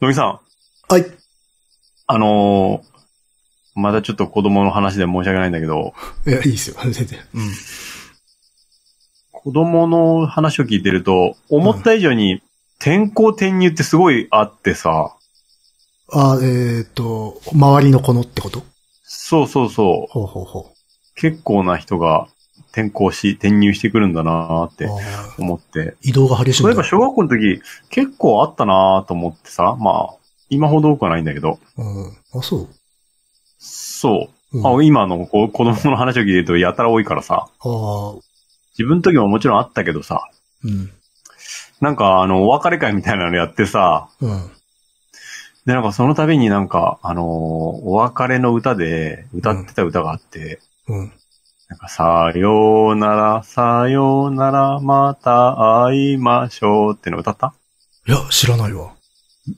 野木さん、はい。あのーまだちょっと子供の話で申し訳ないんだけど、いや、いいですよ。全然。うん。子供の話を聞いてると、思った以上に転校転入ってすごいあってさ、あ、えっ、と、周りの子のってこと？そうそうそう、ほうほうほ結構な人が転校し、転入してくるんだなーって思って。移動が激しい。そういえば小学校の時結構あったなーと思ってさ、まあ、今ほど多くはないんだけど、うん。あ、そう？そう。うん、ああ今の子供の話を聞いてるとやたら多いからさ、あ。自分の時ももちろんあったけどさ、うん。なんかあの、お別れ会みたいなのやってさ、うん。で、なんかその度になんか、あのーお別れの歌で歌ってた歌があって、うん。なんか、さようなら、さようなら、また会いましょうっての歌った？いや、知らないわ。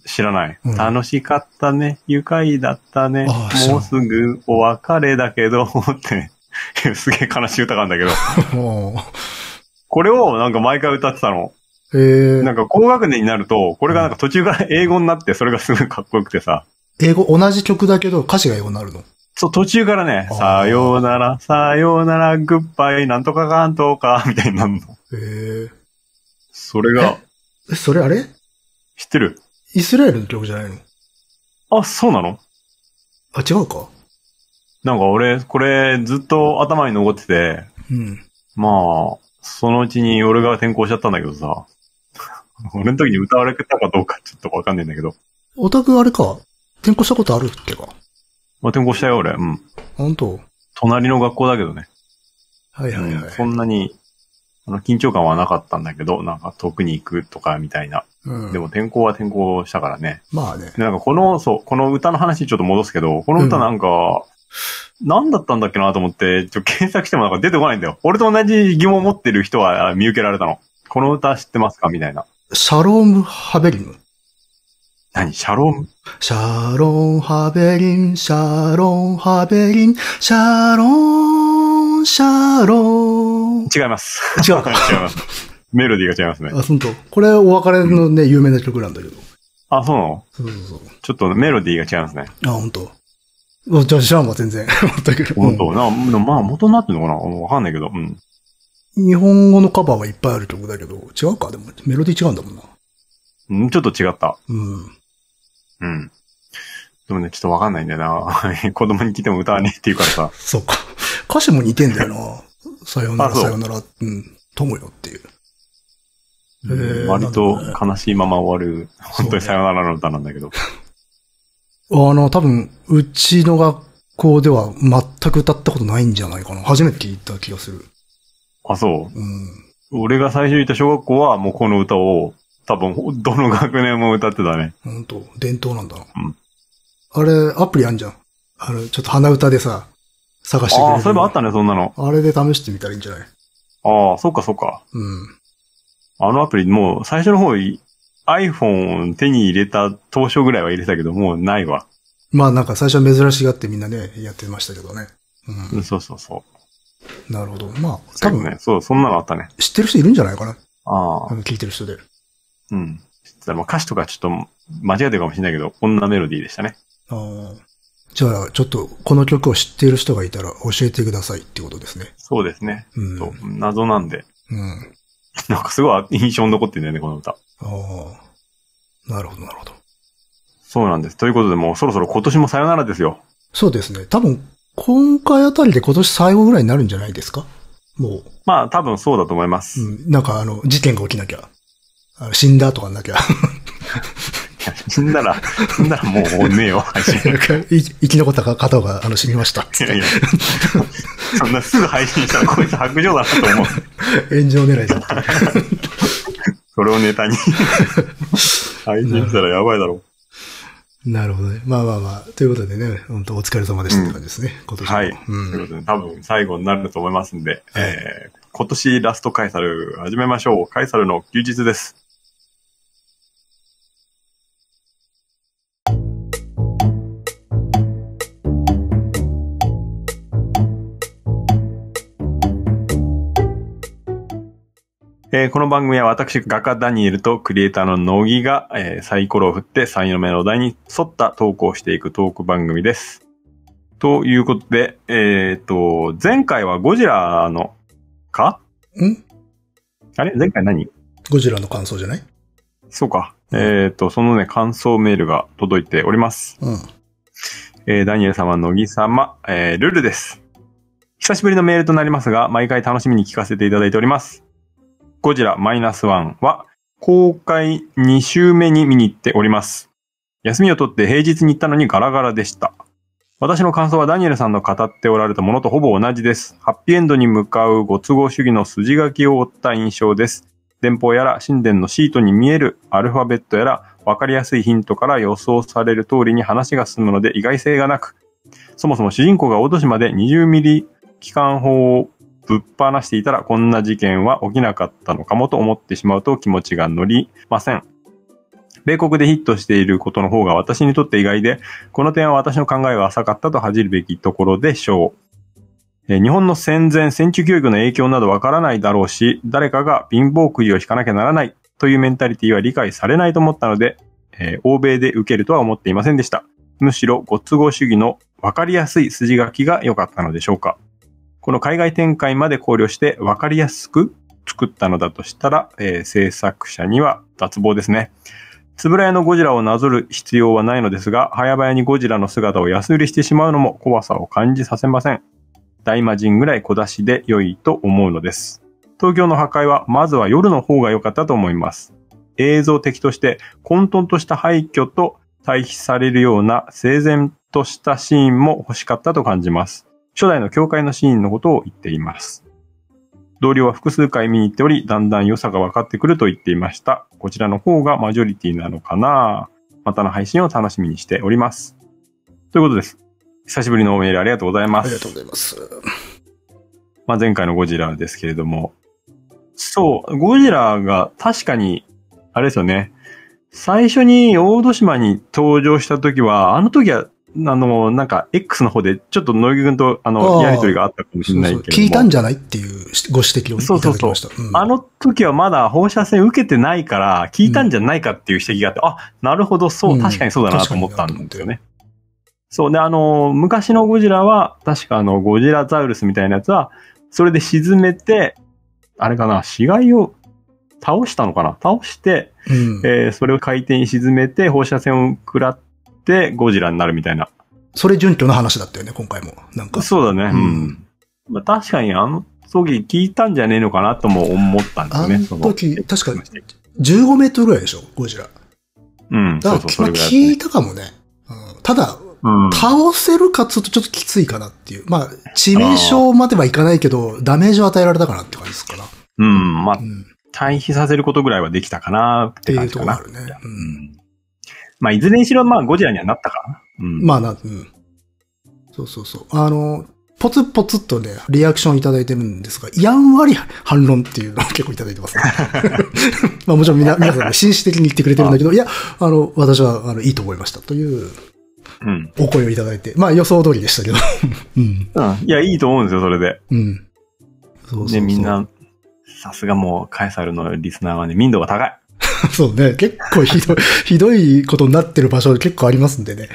知らない、うん。楽しかったね、愉快だったね。ああ知らん。もうすぐお別れだけど、って、すげえ悲しい歌があるんだけど、あこれをなんか毎回歌ってたの。ーえー、なんか高学年になると、これがなんか途中から英語になって、それがすごいかっこよくてさ、英語、同じ曲だけど歌詞が英語になるの？そう、途中からねさようなら、さようなら、グッバイ、なんとかかんとか、みたいになるの。えー、それが、え、それあれ？知ってる？イスラエルの曲じゃないの？あ、そうなの？あ、違うか？なんか俺、これずっと頭に残ってて、うん。まあ、そのうちに俺が転校しちゃったんだけどさ、俺の時に歌われてたかどうかちょっとわかんないんだけど。オタクあれか？転校したことあるっけか？まあ、転校したよ俺。うん。本当？隣の学校だけどね。はいはいはい。うんそんなに、あの、緊張感はなかったんだけど、なんか遠くに行くとかみたいな。うん。でも転校は転校したからね。まあね。で、なんかこの、そう、この歌の話にちょっと戻すけど、この歌なんか、何だったんだっけなと思って、ちょ、検索してもなんか出てこないんだよ。俺と同じ疑問を持ってる人はあ見受けられたの。この歌知ってますか？みたいな。シャローム・ハベリム？何？シャロームシャロン・ハベリン、シャロン・ハベリン、シャロン、シャロン。違います。違うか違います。メロディーが違いますね。あ、本当。これお別れのね、有名な曲なんだけど。あ、そうなの？そうそうそう。ちょっとメロディーが違いますね。あ、本当。あじゃあ知らんわ、全然。全く。本当、な、まあ元になってんのかな？わかんないけど。うん。うん日本語のカバーはいっぱいある曲だけど、違うか？でも、メロディー違うんだもんな。うんちょっと違った。うん。うん。でもね、ちょっとわかんないんだよな。子供に聞いても歌わねえって言うからさ。そうか。歌詞も似てんだよな。さようなら、さようなら、うん。友よっていう。へー割と悲しいまま終わる、本当にさよならの歌なんだけど。あの、多分、うちの学校では全く歌ったことないんじゃないかな。初めて聞いた気がする。あ、そうん。う。俺が最初にいた小学校はもうこの歌を、多分、どの学年も歌ってたね。本当伝統なんだな。うんあれ、アプリあんじゃん。あれ、ちょっと鼻歌でさ、探してくれる。ああ、そういえばあったね、そんなの。あれで試してみたらいいんじゃない？ああ、そっかそっか。うん。あのアプリ、もう最初の方、iPhone 手に入れた当初ぐらいは入れたけど、もうないわ。まあなんか最初は珍しがってみんなね、やってましたけどね。うん、そうそうそう。うん。なるほど。まあ、多分、ね、そう、そんなのあったね。知ってる人いるんじゃないかな。ああ聞いてる人で。うん。まあ歌詞とかちょっと間違えてるかもしれないけど、こんなメロディーでしたね。ああ。じゃあ、ちょっと、この曲を知っている人がいたら教えてくださいってことですね。そうですね。うん。謎なんで。うん。なんかすごい印象に残ってるんだよね、この歌。ああ。なるほど、なるほど。そうなんです。ということでもうそろそろ今年もさよならですよ。そうですね。多分、今回あたりで今年最後ぐらいになるんじゃないですか？もまあ多分そうだと思います。う。うん。なんかあの、事件が起きなきゃ。死んだとかなきゃ。死んだら、死んだらもうねえよ、配信。生き残った方が、あの、死にました。いやいや。そんなすぐ配信したらこいつ白状だなと思う。炎上狙いだった。それをネタに。配信したらやばいだろ。なるほどね。まあまあまあ。ということでね、本当お疲れ様でしたって感じですね。今年もはい。うんということで、多分最後になると思いますんで、えー、今年ラストカイサル始めましょう。カイサルの休日です。えーこの番組は私、画家ダニエルとクリエイターの乃木が、えーサイコロを振って3の目のお題に沿ったトークをしていくトーク番組です。ということで、えっ、と、前回はゴジラの、か？ん？あれ？前回何？ゴジラの感想じゃない？そうか。えっ、と、そのね、感想メールが届いております。うん。えーダニエル様、乃木様、えールルです。久しぶりのメールとなりますが、毎回楽しみに聞かせていただいております。ゴジラマイナスワンは、公開2週目に見に行っております。休みを取って平日に行ったのにガラガラでした。私の感想はダニエルさんの語っておられたものとほぼ同じです。ハッピーエンドに向かうご都合主義の筋書きを追った印象です。電報やら神殿のシートに見えるアルファベットやら分かりやすいヒントから予想される通りに話が進むので意外性がなく、そもそも主人公が大年まで20ミリ機関砲をぶっ放していたらこんな事件は起きなかったのかもと思ってしまうと気持ちが乗りません。米国でヒットしていることの方が私にとって意外で、この点は私の考えが浅かったと恥じるべきところでしょう。日本の戦前、戦中教育の影響などわからないだろうし、誰かが貧乏くじを引かなきゃならないというメンタリティは理解されないと思ったので、えー欧米で受けるとは思っていませんでした。むしろご都合主義の分かりやすい筋書きが良かったのでしょうか。この海外展開まで考慮して分かりやすく作ったのだとしたら、えー制作者には脱帽ですね。つぶらやのゴジラをなぞる必要はないのですが、早々にゴジラの姿を安売りしてしまうのも怖さを感じさせません。大魔神ぐらい小出しで良いと思うのです。東京の破壊はまずは夜の方が良かったと思います。映像的として混沌とした廃墟と対比されるような整然としたシーンも欲しかったと感じます。初代の教会のシーンのことを言っています。同僚は複数回見に行っており、だんだん良さが分かってくると言っていました。こちらの方がマジョリティなのかな？またの配信を楽しみにしております。ということです。久しぶりのメールありがとうございます。ありがとうございます。まあ、前回のゴジラですけれども。そう、ゴジラが確かに、あれですよね。最初に大戸島に登場した時は、あの時は、あの、なんか、X の方で、ちょっと野木君と、あの、やりとりがあったかもしれないけれども。そうそう聞いたんじゃないっていうご指摘をいそう。そうそうただきました。うん。あの時はまだ放射線受けてないから、聞いたんじゃないかっていう指摘があって、あ、なるほど、そうう、ん。確かにそうだなと思ったんですよね。そう。で、あの、昔のゴジラは、確かあの、ゴジラザウルスみたいなやつは、それで沈めて、あれかな、死骸を倒したのかな？倒して、うん。えーそれを海底に沈めて、放射線を食らって、ゴジラになるみたいな。それ準拠の話だったよね、今回も。なんか。そうだね。ううんん。まあ、確かにあの時聞いたんじゃねえのかなとも思ったんですよね。あのそ時確かに15メートルぐらいでしょ、ゴジラ。うん、だから、そうそう、それまあぐらいだ聞いたかもね。うんただ、うん。倒せるかっつうとちょっときついかなっていう。まあ、致命傷まではいかないけど、ダメージを与えられたかなって感じですかな。うん。まあう、ん。対比させることぐらいはできたかなっっていうて感じかな。ところがあるね。う。うんん。まあ、いずれにしろ、まあ、ゴジラにはなったかな。うん。まあな、うん。そうそうそう。あの、ポツポツっとね、リアクションいただいてるんですが、やんわり反論っていうのを結構いただいてますね。まあもちろん皆皆さんね、紳士的に言ってくれてるんだけど、いや、あの、私は、あの、いいと思いましたといううん。お声をいただいて、まあ予想通りでしたけど。うん。うん。いや、いいと思うんですよ、それで。うん。そうそうそうで、みん。な、さすがもう、カエサルのリスナーはね、民度が高い。そうね、結構ひどい、ひどいことになってる場所結構ありますんでね。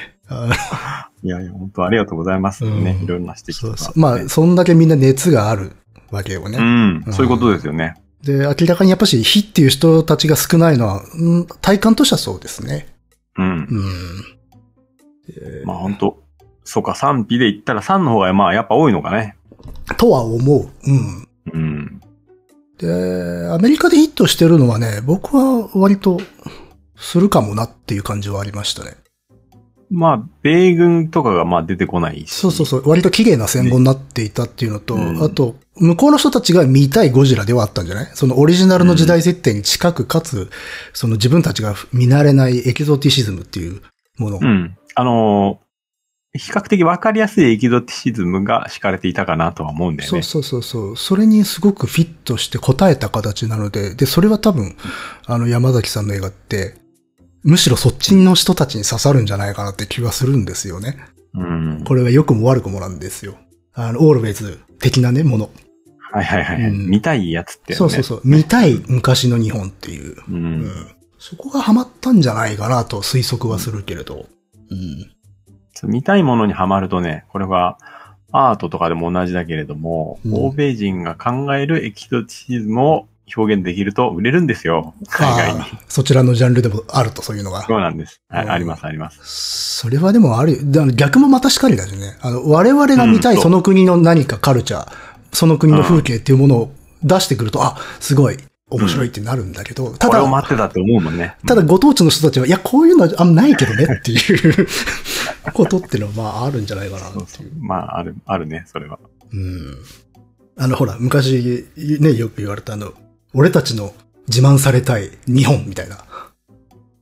いやいや、本当ありがとうございますね。うんいろんな指摘とか。そうそう。まあ、そんだけみんな熱があるわけよね。うん。そういうことですよね。で、明らかにやっぱし、非っていう人たちが少ないのは、うん体感としてはそうですね。うん。うん。えーまあ、本当そうか、賛否で言ったら3の方が、まあ、やっぱ多いのかね。とは思う。うん。うん。で、アメリカでヒットしてるのはね、僕は割とするかもなっていう感じはありましたね。まあ、米軍とかが、まあ、出てこないし。そうそうそう。割と綺麗な戦後になっていたっていうのと、うんあと、向こうの人たちが見たいゴジラではあったんじゃない？そのオリジナルの時代設定に近く、かつ、その自分たちが見慣れないエキゾティシズムっていうもの。うん。あのー比較的わかりやすいエキゾティシズムが敷かれていたかなとは思うんだよね。そうそうそうそう。それにすごくフィットして応えた形なので、で、それは多分、あの、山崎さんの映画って、むしろそっちの人たちに刺さるんじゃないかなって気はするんですよね。うん。これは良くも悪くもなんですよ。あの、オールウェイズ的なね、もの。はいはいはい。うん見たいやつって、ね。そうそうそう。見たい昔の日本っていう。う。うんん。そこがハマったんじゃないかなと推測はするけれど。うん。見たいものにはまるとね、これはアートとかでも同じだけれども、うん欧米人が考えるエキゾチズムを表現できると売れるんですよ。海外にそちらのジャンルでもあると、そういうのが。そうなんです。はいうんありますあります。それはでもある逆もまたしかりだしね。あの、我々が見たいうんその国の何かカルチャー、その国の風景っていうものを出してくると、あ、すごい面白いってなるんだけど、たこれをだ、待ってたって思うもんね。ただご当地の人たちは、いや、こういうのはあんまないけどねっていう ことっていうのは、まあ、あるんじゃないかなそうそう。まあ、ある、あるね、それは。うん。あの、ほら、昔、ね、よく言われたあの、俺たちの自慢されたい日本みたいな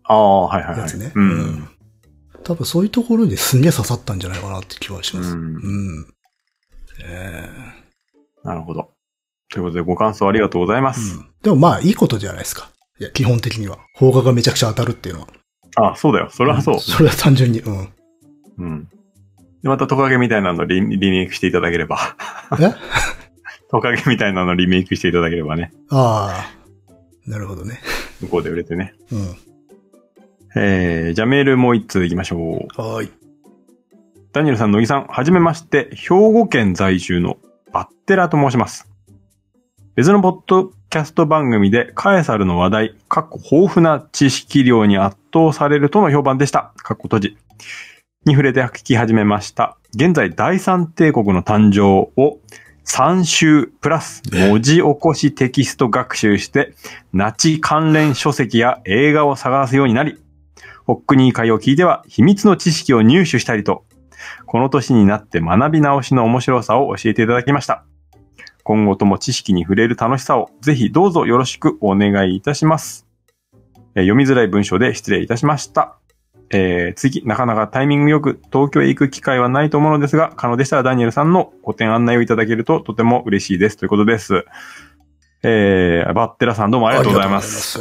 ああ、はいはいはい。やつね。うん。多分そういうところですんげえ刺さったんじゃないかなって気はします。うんうん。えなるほど。ということで、ご感想ありがとうございまえす。うん。でもまあ、いいことじゃないですか。いや、基本的には。邦画がめちゃくちゃ当たるっていうのは。あそうだよ。それはそう。それは単純に、うん。うん。で、またトカゲみたいなのリリメイクしていただければ。え？トカゲみたいなのリメイクしていただければね。ああ。なるほどね。向こうで売れてね。うん。えー、じゃあメールもう一通いきましょう。はーい。ダニエルさん、乃木さん、はじめまして、兵庫県在住のバッテラと申します。別のポッドキャスト番組でカエサルの話題、かっこ豊富な知識量に圧倒されるとの評判でした。かっこ閉じ。に触れて聞き始めました。現在、第三帝国の誕生を3週プラス文字起こしテキスト学習して、ナチ関連書籍や映画を探すようになり、ホックニー会を聞いては秘密の知識を入手したりと、この年になって学び直しの面白さを教えていただきました。今後とも知識に触れる楽しさをぜひどうぞよろしくお願いいたします。えー読みづらい文章で失礼いたしました。えー次、なかなかタイミングよく東京へ行く機会はないと思うのですが、可能でしたらダニエルさんの個展案内をいただけるととても嬉しいです。ということです。えー、バッテラさんどうもありがとうございます。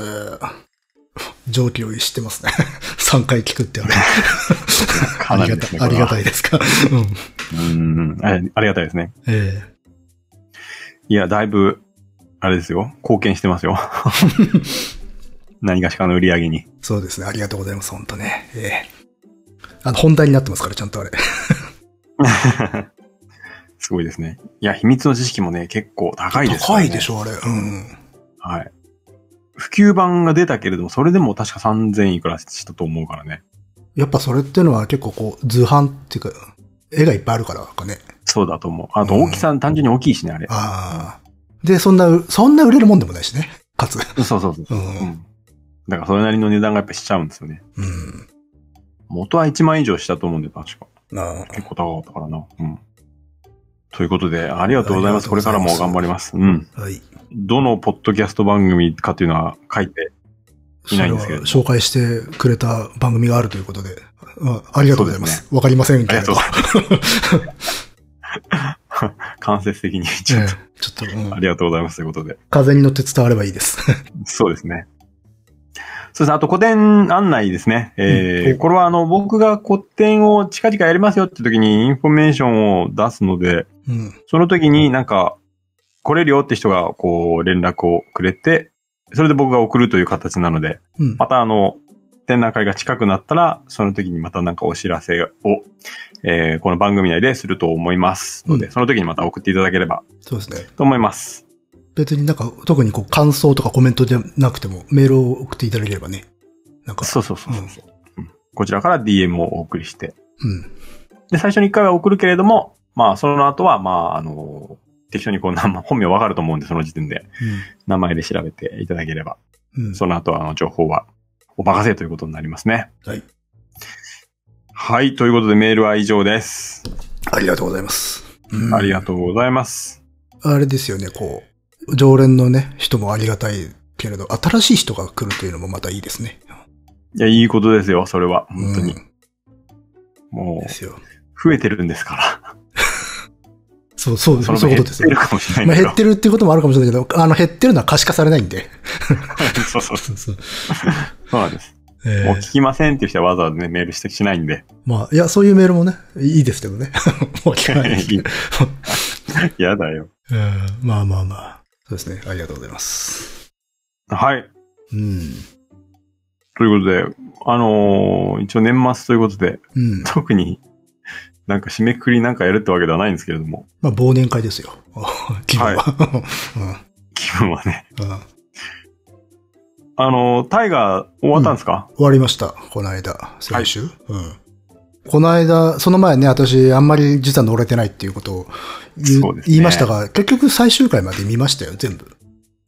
上記を知ってますね。3回聞くってあれ。ありがたい、ありがたい。いですか？うん。うんあ、ありがたいですね。えいや、だいぶ、あれですよ。貢献してますよ。何がしかの売り上げに。えそうですね。ありがとうございます。本当ね。ええあの、本題になってますから、ちゃんとあれ。すごいですね。いや、秘密の知識もね、結構高いです、ね。高いでしょ、あれ。うん。はい。普及版が出たけれども、それでも確か3000いくらしたと思うからね。やっぱそれっていうのは結構こう、図版っていうか、絵がいっぱいあるからかね。そうだと思う。あと大きさ、単純に大きいしね、あれ。ああ。で、そんな、そんな売れるもんでもないしね。かつ。そうそうそうそうう。ん。うん。だからそれなりの値段がやっぱしちゃうんですよね。うん。元は1万以上したと思うんで、確か。なあ。結構高かったからな。うん。ということで、ありがとうございます。あこれからも頑張ります。うん。はい。どのポッドキャスト番組かというのは書いていないんですけれど紹介してくれた番組があるということで、あありがとうございます。わ、かりませんけれど。ありがとう。間接的にちょっえと、えちょっと、うんありがとうございますということで。風に乗って伝わればいいです。そうですね。そうですね。あと個展案内ですね。えーうんこれはあの、僕が個展を近々やりますよって時にインフォメーションを出すので、うん。その時になんか、来れるよって人がこう連絡をくれて、それで僕が送るという形なので、うん。またあの、展覧会が近くなったら、その時にまたなんかお知らせを、えーこの番組内ですると思いますので、うんその時にまた送っていただければそうですね。と思います。別になんか、特にこう、感想とかコメントじゃなくても、メールを送っていただければね。なんか、そうそうそうそう、うんこちらから DM をお送りして。うん。で、最初に1回は送るけれども、まあ、その後は、まあ、あの、適当にこう、本名わかると思うんで、その時点で、名前で調べていただければ、うん。うん。その後は、あの、情報は、お任せということになりますね。はい。はい、ということでメールは以上です。ありがとうございます。うんありがとうございます。あれですよね、こう、常連のね、人もありがたいけれど、新しい人が来るというのもまたいいですね。いや、いいことですよ、それは。本当に。うんも。う、増えてるんですから。そう、そう、そそういうことです減ってる。かもしれまあないけど。減ってるっていうこともあるかもしれないけど、あの減ってるのは可視化されないんで。そうそう。そうそう。そうなんです。えーもう聞きませんっていう人はわざわざね、メールしてしないんで。まあ、いや、そういうメールもね、いいですけどね。もう聞かないですけど。やだよ。うんまあまあまあ。そうですね。ありがとうございます。はい。うん。ということで、あのー一応年末ということで、うん。特になんか締めくくりなんかやるってわけではないんですけれども、まあ忘年会ですよ。気分は。気分はね。うんうんあのータイガー終わったんですか、終わりました。この間。先週、うん。この間、その前ね、私、あんまり実は乗れてないっていうことを言,、ね言いましたが、結局最終回まで見ましたよ、全部。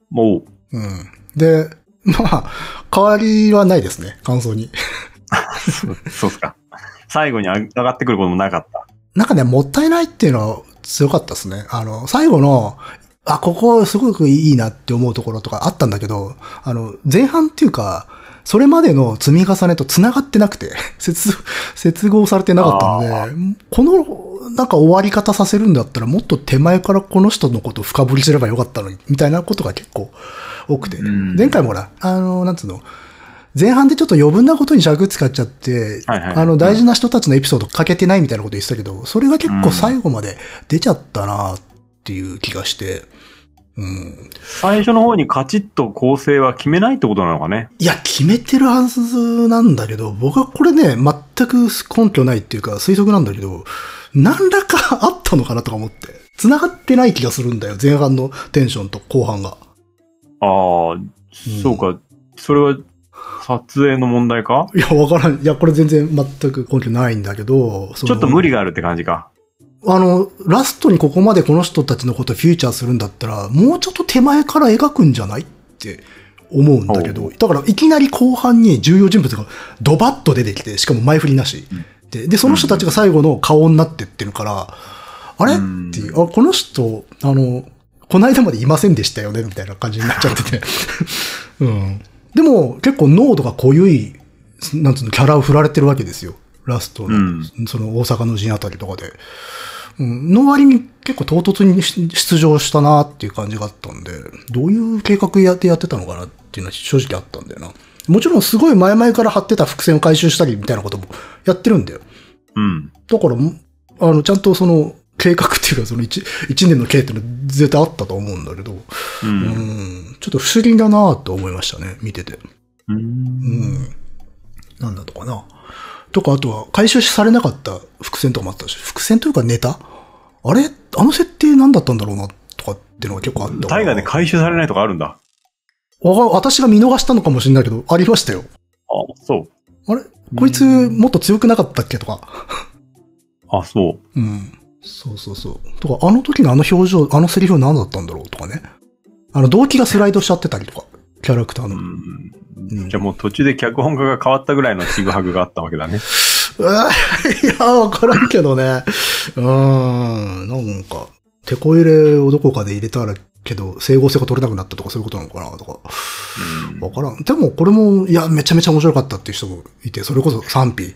もう、うん。で、まあ、変わりはないですね、感想に。そうそうっすか。最後に上がってくることもなかった。なんかね、もったいないっていうのは強かったですね。あの、最後の、あ、ここすごくいいなって思うところとかあったんだけど、あの、前半っていうか、それまでの積み重ねと繋がってなくて、接、接合されてなかったので、この、なんか終わり方させるんだったらもっと手前からこの人のことを深掘りすればよかったのに、みたいなことが結構多くて。うん前回もほら、あの、なんつうの、前半でちょっと余分なことに尺使っちゃって、はいはいあの、大事な人たちのエピソードかけてないみたいなこと言ってたけど、それが結構最後まで出ちゃったなっていう気がして、うん。最初の方にカチッと構成は決めないってことなのかね。いや、決めてるはずなんだけど、僕はこれね、全く根拠ないっていうか推測なんだけど、何らかあったのかなとか思って。繋がってない気がするんだよ、前半のテンションと後半が。ああ、そうか。それは撮影の問題か？いや、わからん。いや、これ全然全く根拠ないんだけど、ちょっと無理があるって感じか。あの、ラストにここまでこの人たちのことをフューチャーするんだったら、もうちょっと手前から描くんじゃないって思うんだけど、だからいきなり後半に重要人物がドバッと出てきて、しかも前振りなし。で、で、その人たちが最後の顔になってってるから、あれ？っうんていう、あ、この人、あの、この間までいませんでしたよね、みたいな感じになっちゃってて。うん。でも、結構濃度が濃ゆい、なんつうの、キャラを振られてるわけですよ。ラストの、うんその大阪の陣あたりとかで。うん、の割に結構唐突に出場したなっていう感じがあったんで、どういう計画やってやってたのかなっていうのは正直あったんだよな。もちろんすごい前々から張ってた伏線を回収したりみたいなこともやってるんだよ。うん。だから、あの、ちゃんとその、計画っていうか、その一一年の計っていうのは絶対あったと思うんだけど、う。うんん、ちょっと不思議だなと思いましたね、見てて。う。うんん。なんだとかな。とか、あとは、回収されなかった伏線とかもあったし、伏線というかネタ？あれ？あの設定何だったんだろうな、とかっていうのが結構あったタイガーで回収されないとかあるんだ。私が見逃したのかもしれないけど、ありましたよ。あ、そう。あれ？こいつもっと強くなかったっけとか。あ、そう。うん。そうそうそう。とか、あの時のあの表情、あのセリフは何だったんだろうとかね。あの、動機がスライドしちゃってたりとか、キャラクターの。うん。うんじゃあもう途中で脚本家が変わったぐらいのちぐはぐがあったわけだね。いや、わからんけどね。うーん、なんか、手こ入れをどこかで入れたらけど、整合性が取れなくなったとかそういうことなのかなとか。うんわからん。でも、これも、いや、めちゃめちゃ面白かったっていう人もいて、それこそ賛否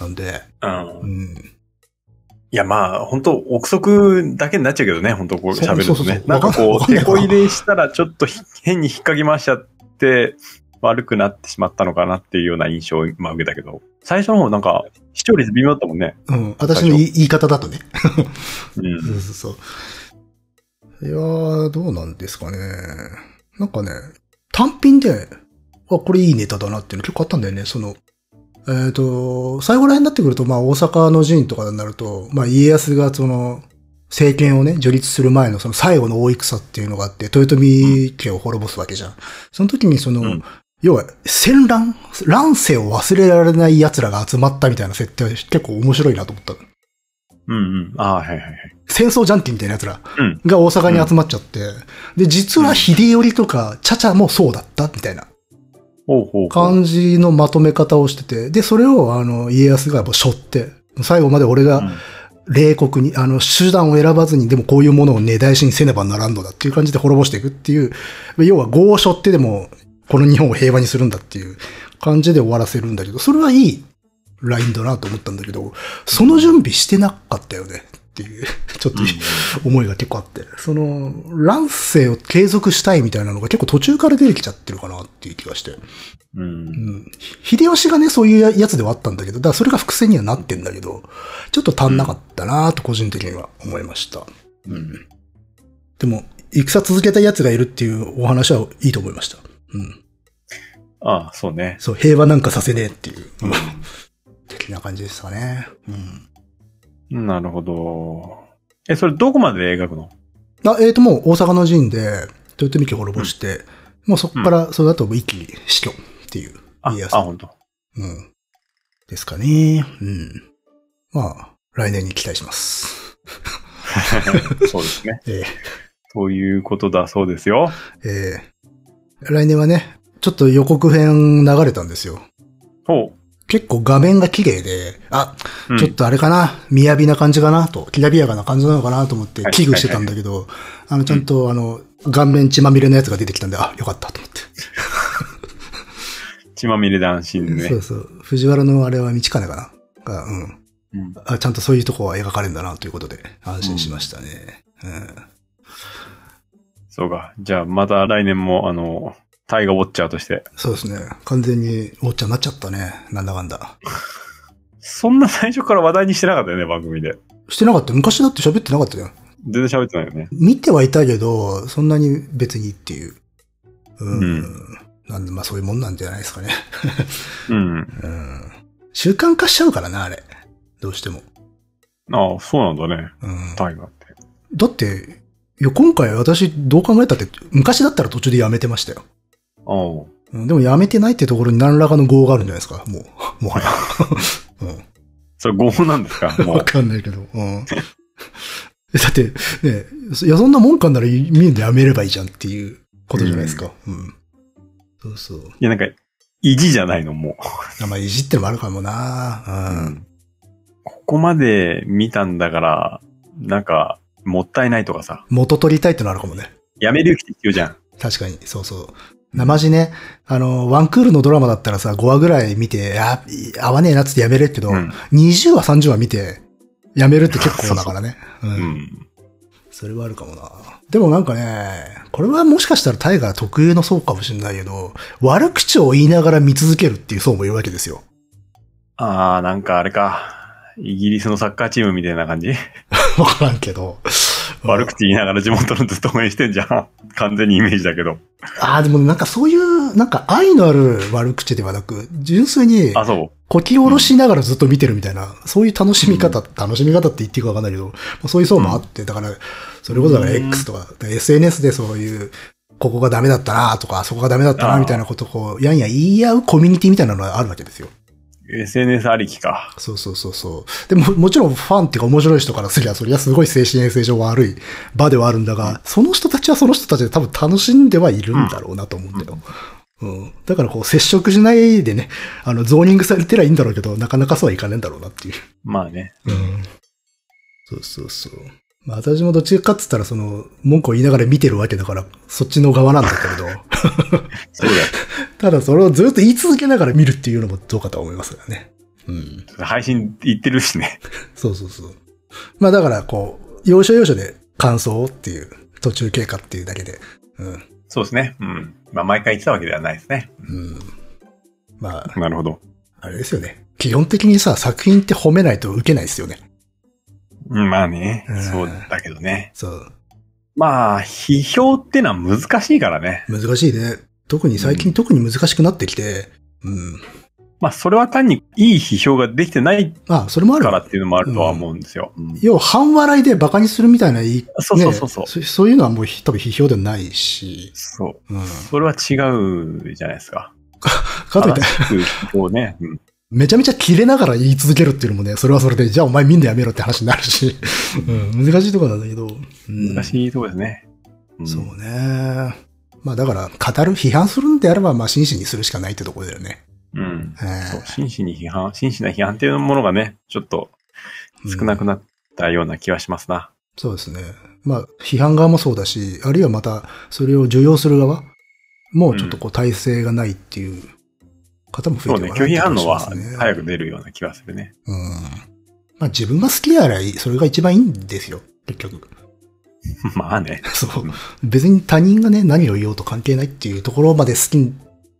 なんで、うんうん。いや、まあ、本当憶測だけになっちゃうけどね、本当こう喋ると。ねなんかこう、手こ入れしたらちょっとひ変に引っかき回しちゃって、悪くなってしまったのかなっていうような印象を今受けたけど、最初の方なんか、視聴率微妙だったもんね。うん。私の言い言い方だとね。うん。そうそうそう。いやー、どうなんですかね。なんかね、単品で、あ、これいいネタだなっていうの結構あったんだよね。その、えっ、と、最後ら辺になってくると、まあ大阪の陣とかになると、まあ家康がその、政権をね、樹立する前のその最後の大戦っていうのがあって、豊臣家を滅ぼすわけじゃん。その時にその、うん要は、戦乱乱世を忘れられない奴らが集まったみたいな設定は結構面白いなと思った。うんうん。ああ、はいはいはい。戦争ジャンキーみたいな奴らうん。が大阪に集まっちゃって、で、実は秀頼とか、チャチャもそうだったみたいな。感じのまとめ方をしてて、で、それをあの、家康がやっぱ背負って、最後まで俺がうん。冷酷に、あの、手段を選ばずに、でもこういうものを根絶やしにせねばならんのだっていう感じで滅ぼしていくっていう、要は業を背負ってでも、この日本を平和にするんだっていう感じで終わらせるんだけど、それはいいラインだなと思ったんだけど、その準備してなかったよねっていう、ちょっと、思いが結構あって、その、乱世を継続したいみたいなのが結構途中から出てきちゃってるかなっていう気がして。うん。うん。秀吉がね、そういうやつではあったんだけど、だからそれが伏線にはなってんだけど、ちょっと足んなかったなと個人的には思いました。うん。でも、戦続けた奴がいるっていうお話はいいと思いました。うん。ああ、そうね。そう、平和なんかさせねえっていう、的な感じですかね。うん。なるほど。え、それどこまで描くの？あ、えーと、もう大阪の陣で、豊臣家滅ぼして、もうそこから、それだと一気に死去っていう、あ、家康あ、本当。うん。ですかね。うん。まあ、来年に期待します。そうですね。えということだそうですよ。ーえー来年はね、ちょっと予告編流れたんですよ。ほ結構画面が綺麗で、あ、う。うんちょっとあれかな、雅な感じかなと、きらびやかな感じなのかなと思ってはい危惧してたんだけど、あの、ちゃんと、あの、顔面血まみれのやつが出てきたんで、あ、よかったと思って。血まみれ男子ねそ。うそう。藤原のあれは道金かなが、うん。うんあ。ちゃんとそういうとこは描かれるんだなということで、安心しましたね。うん。そうか。じゃあ、また来年も、あの、タイガーウォッチャーとして。そうですね。完全におっちゃんになっちゃったね。なんだかんだ。そんな最初から話題にしてなかったよね、番組で。してなかった。昔だって喋ってなかったじゃん。全然喋ってないよね。見てはいたけど、そんなに別にっていう。うん。うんなんで、まあそういうもんなんじゃないですかね。うん。うん。習慣化しちゃうからな、あれ。どうしても。ああ、そうなんだね。うん。タイガーって。だって、いや、今回私どう考えたって、昔だったら途中でやめてましたよ。でもやめてないってところに何らかの業があるんじゃないですか、もう。もはや。うん。それ合なんですか？もわう。かんないけど。うん。だって、ね、いや、そんなもんかんなら見んでやめればいいじゃんっていうことじゃないですか？うん。そうそう。いや、なんか、意地じゃないの、もあまあ、いじってのもあるかもなう。うん。ここまで見たんだから、なんか、もったいないとかさ、元取りたいってのあるかもね。やめる気必要じゃん。確かに、そうそう。生地ね、あの、ワンクールのドラマだったらさ、5話ぐらい見て、あ、合わねえなっつってやめれるけど、うん20話、30話見て、やめるって結構だからね。う。うんん。それはあるかもな。でもなんかね、これはもしかしたらタイガー特有の層かもしれないけど、悪口を言いながら見続けるっていう層もいるわけですよ。ああ、なんかあれか。イギリスのサッカーチームみたいな感じ？わからんけど。悪口言いながら地元のずっと応援してんじゃん。完全にイメージだけど。ああ、でもなんかそういう、なんか愛のある悪口ではなく、純粋にあ、そう。こき下ろしながらずっと見てるみたいな、そういう楽しみ方、楽しみ方って言っていいかわかんないけど、まあそういう層もあって、だから、それこそだからうん X とか、だから SNS でそういう、ここがダメだったなとか、そこがダメだったなみたいなことをこう、やんや言い合うコミュニティみたいなのがあるわけですよ。SNS ありきか。そうそうそうそう。でも、もちろんファンっていうか面白い人からすりゃ、そりゃすごい精神衛生上悪い場ではあるんだが、その人たちはその人たちで多分楽しんではいるんだろうなと思うんだよ。うん。だからこう、接触しないでね、あの、ゾーニングされてりゃいいんだろうけど、なかなかそうはいかねえんだろうなっていう。まあね。うん。そうそうそう。まあ私もどっちかって言ったら、その、文句を言いながら見てるわけだから、そっちの側なんだけれど、そうだよ。ただそれをずっと言い続けながら見るっていうのもどうかとは思いますがね。うん。配信言ってるしね。そうそうそう。まあだから、こう、要所要所で感想っていう、途中経過っていうだけで、うん。そうですね。うん。まあ、毎回言ってたわけではないですね。うん。まあ、なるほど。あれですよね。基本的にさ、作品って褒めないと受けないですよね。うん、まあねうん。そうだけどね。そう。まあ、批評ってのは難しいからね。難しいね。特に最近特に難しくなってきて、うん。まあ、それは単にいい批評ができてないあ、それもあるからっていうのもあるとは思うんですよ。うん要は半笑いで馬鹿にするみたいな言い、そうそうそうそうねそそういうのはもう多分批評ではないし、そう。うん。それは違うじゃないですか。か といって正、しく批評ね。うんめちゃめちゃ切れながら言い続けるっていうのもね、それはそれで、じゃあお前みんなやめろって話になるし、うん、難しいところなんだけど、うん難しいところですね。うんそうね。まあだから、語る、批判するんであれば、まあ真摯にするしかないってところだよね。うん。ええそう、真摯に批判、真摯な批判っていうものがね、ちょっと少なくなったような気はしますな。そうですね。まあ、批判側もそうだし、あるいはまた、それを受容する側もうちょっとこう、体制がないっていう方も増えてるかな拒否反応は早く出るような気はするね。うん。まあ自分が好きであればいい、それが一番いいんですよ、結局。まあね。そう。別に他人がね、何を言おうと関係ないっていうところまで好き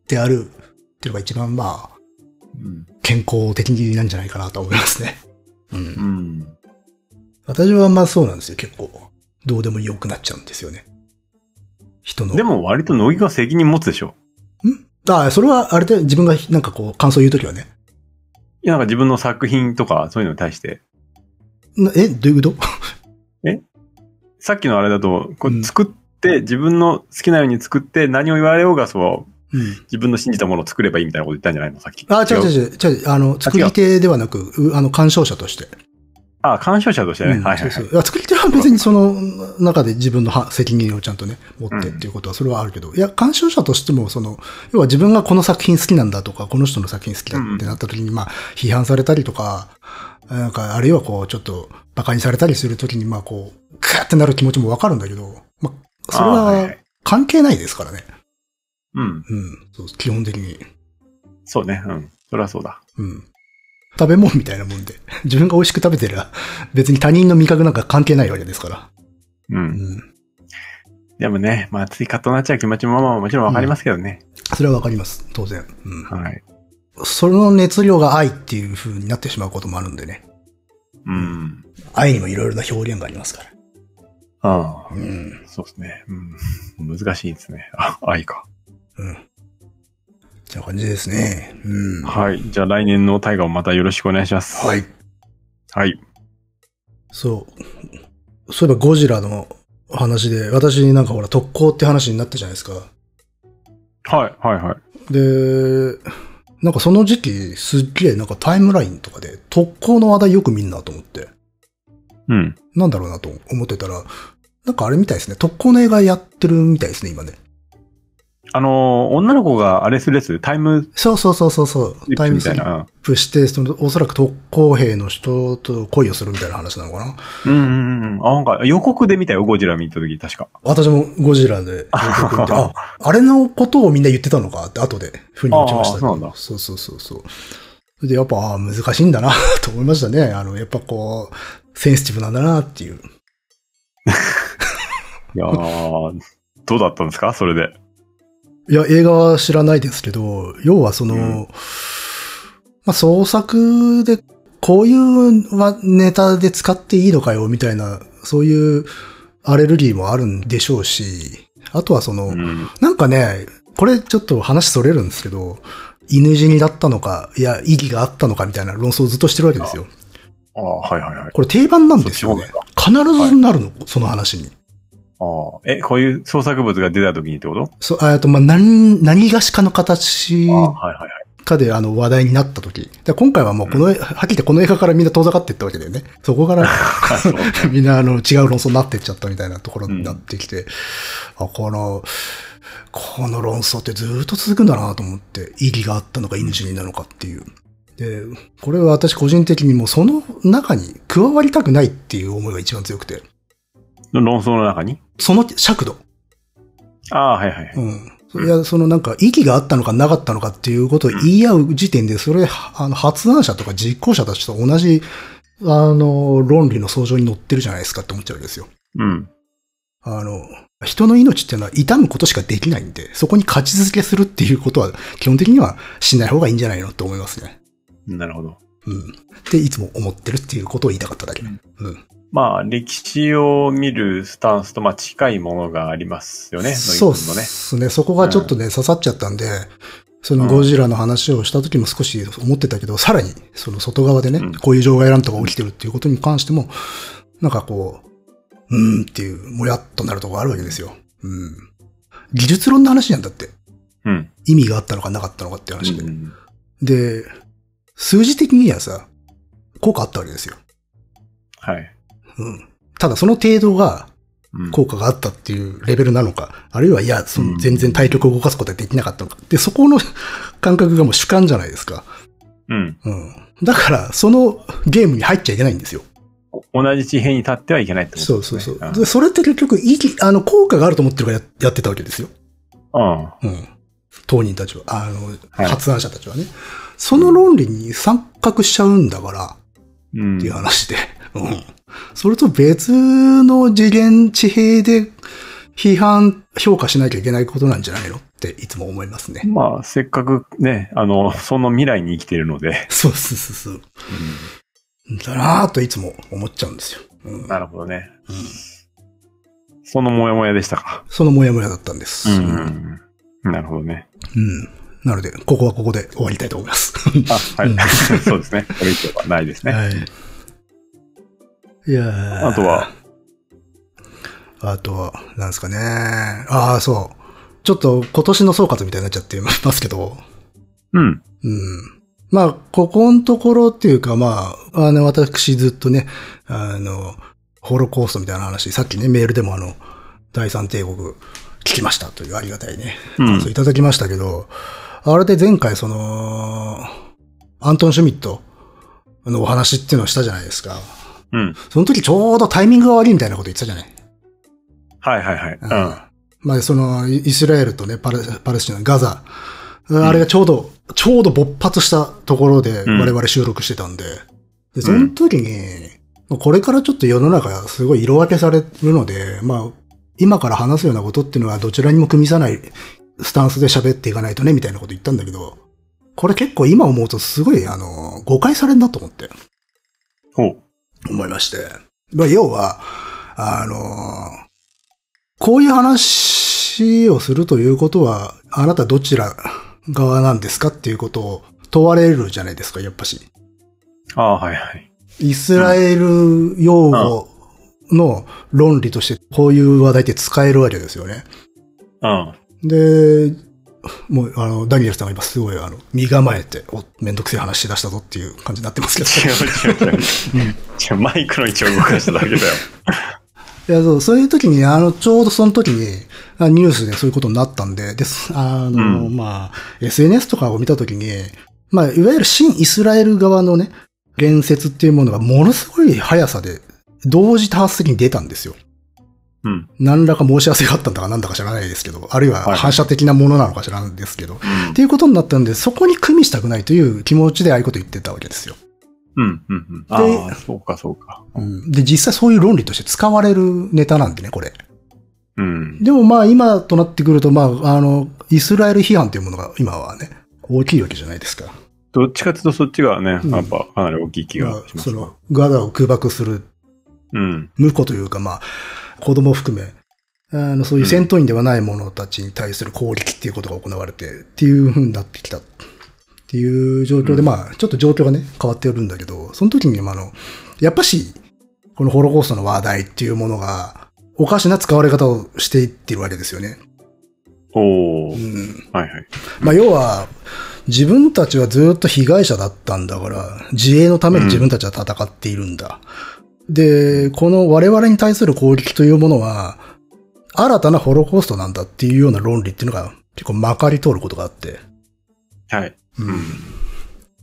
であるっていうのが一番まあ、うん。健康的なんじゃないかなと思いますね。うん。うん。私はまあそうなんですよ、結構。どうでもよくなっちゃうんですよね。人の。でも割と乃木が責任持つでしょ。ああ、それはあれで自分がなんかこう感想言うときはね。いや、なんか自分の作品とかそういうのに対して。なえ、どういうこと？さっきのあれだと、こう作って、自分の好きなように作って、何を言われようが、そう、うん。自分の信じたものを作ればいいみたいなこと言ったんじゃないの？さっき。あ、違う違う違う、違う、あの、作り手ではなく、うあの、鑑賞者として。あ、鑑賞者としてね。うんはいはいはい。そう作り手は別にその中で自分のは責任をちゃんとね、持ってっていうことはそれはあるけど、いや、鑑賞者としても、その、要は自分がこの作品好きなんだとか、この人の作品好きだってなった時に、まあ、批判されたりとか、なんか、あるいはこう、ちょっと、馬鹿にされたりするときに、まあ、こう、クーってなる気持ちもわかるんだけど、まあ、それは関係ないですからね。うん。うん。そう基本的に。そうね。うん。それはそうだ。うん。食べ物みたいなもんで。自分が美味しく食べてりゃ、別に他人の味覚なんか関係ないわけですから。う。うんん。でもね、まあ、ついカッとなっちゃう気持ちもまあもちろんわかりますけどね。それはわかります。当然。うん。はい。その熱量が愛っていう風になってしまうこともあるんでね。うん。愛にもいろいろな表現がありますから。ああう。ん。そうですね。うん。難しいですね。あ、愛か。うん。じゃあ感じですね。うん。はい。じゃあ来年の大河もまたよろしくお願いします。はい。はい。そう。そういえばゴジラの話で、私なんかほら特攻って話になったじゃないですか。はい、はい、はい。で、なんかその時期すっげえなんかタイムラインとかで特攻の話題よく見んなと思って。うん。なんだろうなと思ってたら、なんかあれみたいですね。特攻の映画やってるみたいですね、今ね。あのー女の子があれするやつ、タイムそうそうそうそうそう。タイムスリッみたいな。プして、その、おそらく特攻兵の人と恋をするみたいな話なのかな？うんうんうん。あ、なんか予告で見たよ、ゴジラ見た時確か。私もゴジラで予告見て、あ、あれのことをみんな言ってたのか？って後で、ふうに落ちましたそうなんだそうそうそうそう。それで、やっぱ、ああ、難しいんだな、と思いましたね。あの、やっぱこう、センシティブなんだな、っていう。いやー、どうだったんですか？それで。いや、映画は知らないですけど、要はその、うんまあ、創作で、こういうはネタで使っていいのかよ、みたいな、そういうアレルギーもあるんでしょうし、あとはその、うん。なんかね、これちょっと話それるんですけど、犬死にだったのか、いや、意義があったのかみたいな論争をずっとしてるわけですよ。ああ、はいはいはい。これ定番なんですよね。必ずなるの、その話に。ああ。え、こういう創作物が出た時にってこと？そう、えっと、まあ、何、何がしかの形。かであの話題になった時。で今回はもうこの、はっきり言ってこの映画からみんな遠ざかっていったわけだよね。そこから みんなあの違う論争になってっちゃったみたいなところになってきて、あ、この、この論争ってずっと続くんだなと思って、意義があったのか犬死になのかっていう。で、これは私個人的にもうその中に加わりたくないっていう思いが一番強くて、論争の中に？その尺度。ああ、はいはいはい。うん。いや、そのなんか、意義があったのかなかったのかっていうことを言い合う時点で、それ、あの、発案者とか実行者たちと同じ、あの、論理の相乗に乗ってるじゃないですかって思っちゃうわけですよ。うん。あの、人の命っていうのは痛むことしかできないんで、そこに勝ち続けするっていうことは、基本的にはしない方がいいんじゃないのって思いますね。なるほど。うん。っていつも思ってるっていうことを言いたかっただけ。うん。まあ、歴史を見るスタンスと、まあ、近いものがありますよね。そうで。すね。そこがちょっとね、刺さっちゃったんで、そのゴジラの話をした時も少し思ってたけど、さらにその外側でね、うんこういう場外乱闘が起きてるっていうことに関しても、なんかこう、うーんっていう、もやっとなるところがあるわけですよ。うん。技術論の話なんだって。うん。意味があったのかなかったのかっていう話で。うんで、数字的にはさ、効果あったわけですよ。はい。うん。ただその程度がうん効果があったっていうレベルなのか、あるいは、いや、そうんの全然体力を動かすことはできなかったのか。で、そこの感覚がもう主観じゃないですか。うん。うん。だから、そのゲームに入っちゃいけないんですよ。同じ地平に立ってはいけないってことそうですね。そうそう。で、それって結局、いい、あの、効果があると思ってるからややってたわけですよ。うん。うん。当人たちは、あの、はい発案者たちはね。その論理に参画しちゃうんだから、うん。っていう話で。うん。それと別の次元地平で批判、評価しなきゃいけないことなんじゃないの？っていつも思いますね。まあ、せっかくね、あの、その未来に生きているので、そうそうそうそう。だなぁといつも思っちゃうんですよ。うん。なるほどね。そのモヤモヤでしたか？そのモヤモヤだったんです。うんうん。なるほどね。うん。なので、ここはここで終わりたいと思います。あ、はいうん。そうですね。これ以上はないですね。はい。いやーあとは、あとは、なんですかね。ああ、そう。ちょっと今年の総括みたいになっちゃってますけど、うん。うん。まあ、ここのところっていうか、まあ、あの、私ずっとね、あの、ホロコーストみたいな話、さっきね、メールでもあの、第三帝国聞きましたというありがたいね、うん感想いただきましたけど、あれで前回その、アントン・シュミットのお話っていうのをしたじゃないですか。うん。その時ちょうどタイミングが悪いみたいなこと言ってたじゃない。はいはいはい。うん。まあ、その、イイスラエルとね、パレパレスチナ、ガザ、あれがちょうど、ちょうど勃発したところでうん我々収録してたんで、で、その時に、これからちょっと世の中がすごい色分けされるので、まあ、今から話すようなことっていうのはどちらにも組みさないスタンスで喋っていかないとね、みたいなこと言ったんだけど、これ結構今思うとすごい、あの、誤解されんなと思って。ほう。思いまして。まあ、要は、あのこういう話をするということは、あなたどちら側なんですかっていうことを問われるじゃないですか、やっぱし。ああ、はいはい。イスラエル用語の論理としてこういう話題って使えるわけですよね。うん。で、もう、あの、ダニエルさんが今すごい、あの、身構えて、お、めんどくせえ話し出したぞっていう感じになってますけど。違う違う違う。違うマイクの位置を動かしただけだよ。いや、そう、そういう時に、あの、ちょうどその時に、あニュースでそういうことになったんで、です、あの、うんまあ、SNS とかを見た時に、まあ、いわゆる新イスラエル側のね、言説っていうものがものすごい速さで、同時多発的に出たんですよ。うん。何らか申し合わせがあったんだかなんだか知らないですけど、あるいははい反射的なものなのか知らないんですけど、うんっていうことになったんで、そこに組みしたくないという気持ちでああいうこと言ってたわけですよ。うん。うん。うん。ああ、そうかそうか。うんで、実際そういう論理として使われるネタなんでね、これ。うん。でもまあ今となってくると、まあ、あの、イスラエル批判というものが今はね、大きいわけじゃないですか。どっちかというとそっちがね、うんやっぱかなり大きい気がまあしますわその、ガザを空爆するうん。婿というか、まあ、子供を含め、あの、そういう戦闘員ではない者たちに対する攻撃っていうことが行われて、っていう風になってきた。っていう状況で、うんまあ、ちょっと状況がね、変わってるんだけど、その時に、まあ、あの、やっぱし、このホロコーストの話題っていうものが、おかしな使われ方をしていってるわけですよね。おー。うん。はいはい。まあ、要は、自分たちはずっと被害者だったんだから、自衛のために自分たちは戦っているんだ。で、この我々に対する攻撃というものは、新たなホロコーストなんだっていうような論理っていうのが結構まかり通ることがあって。はい。ううん。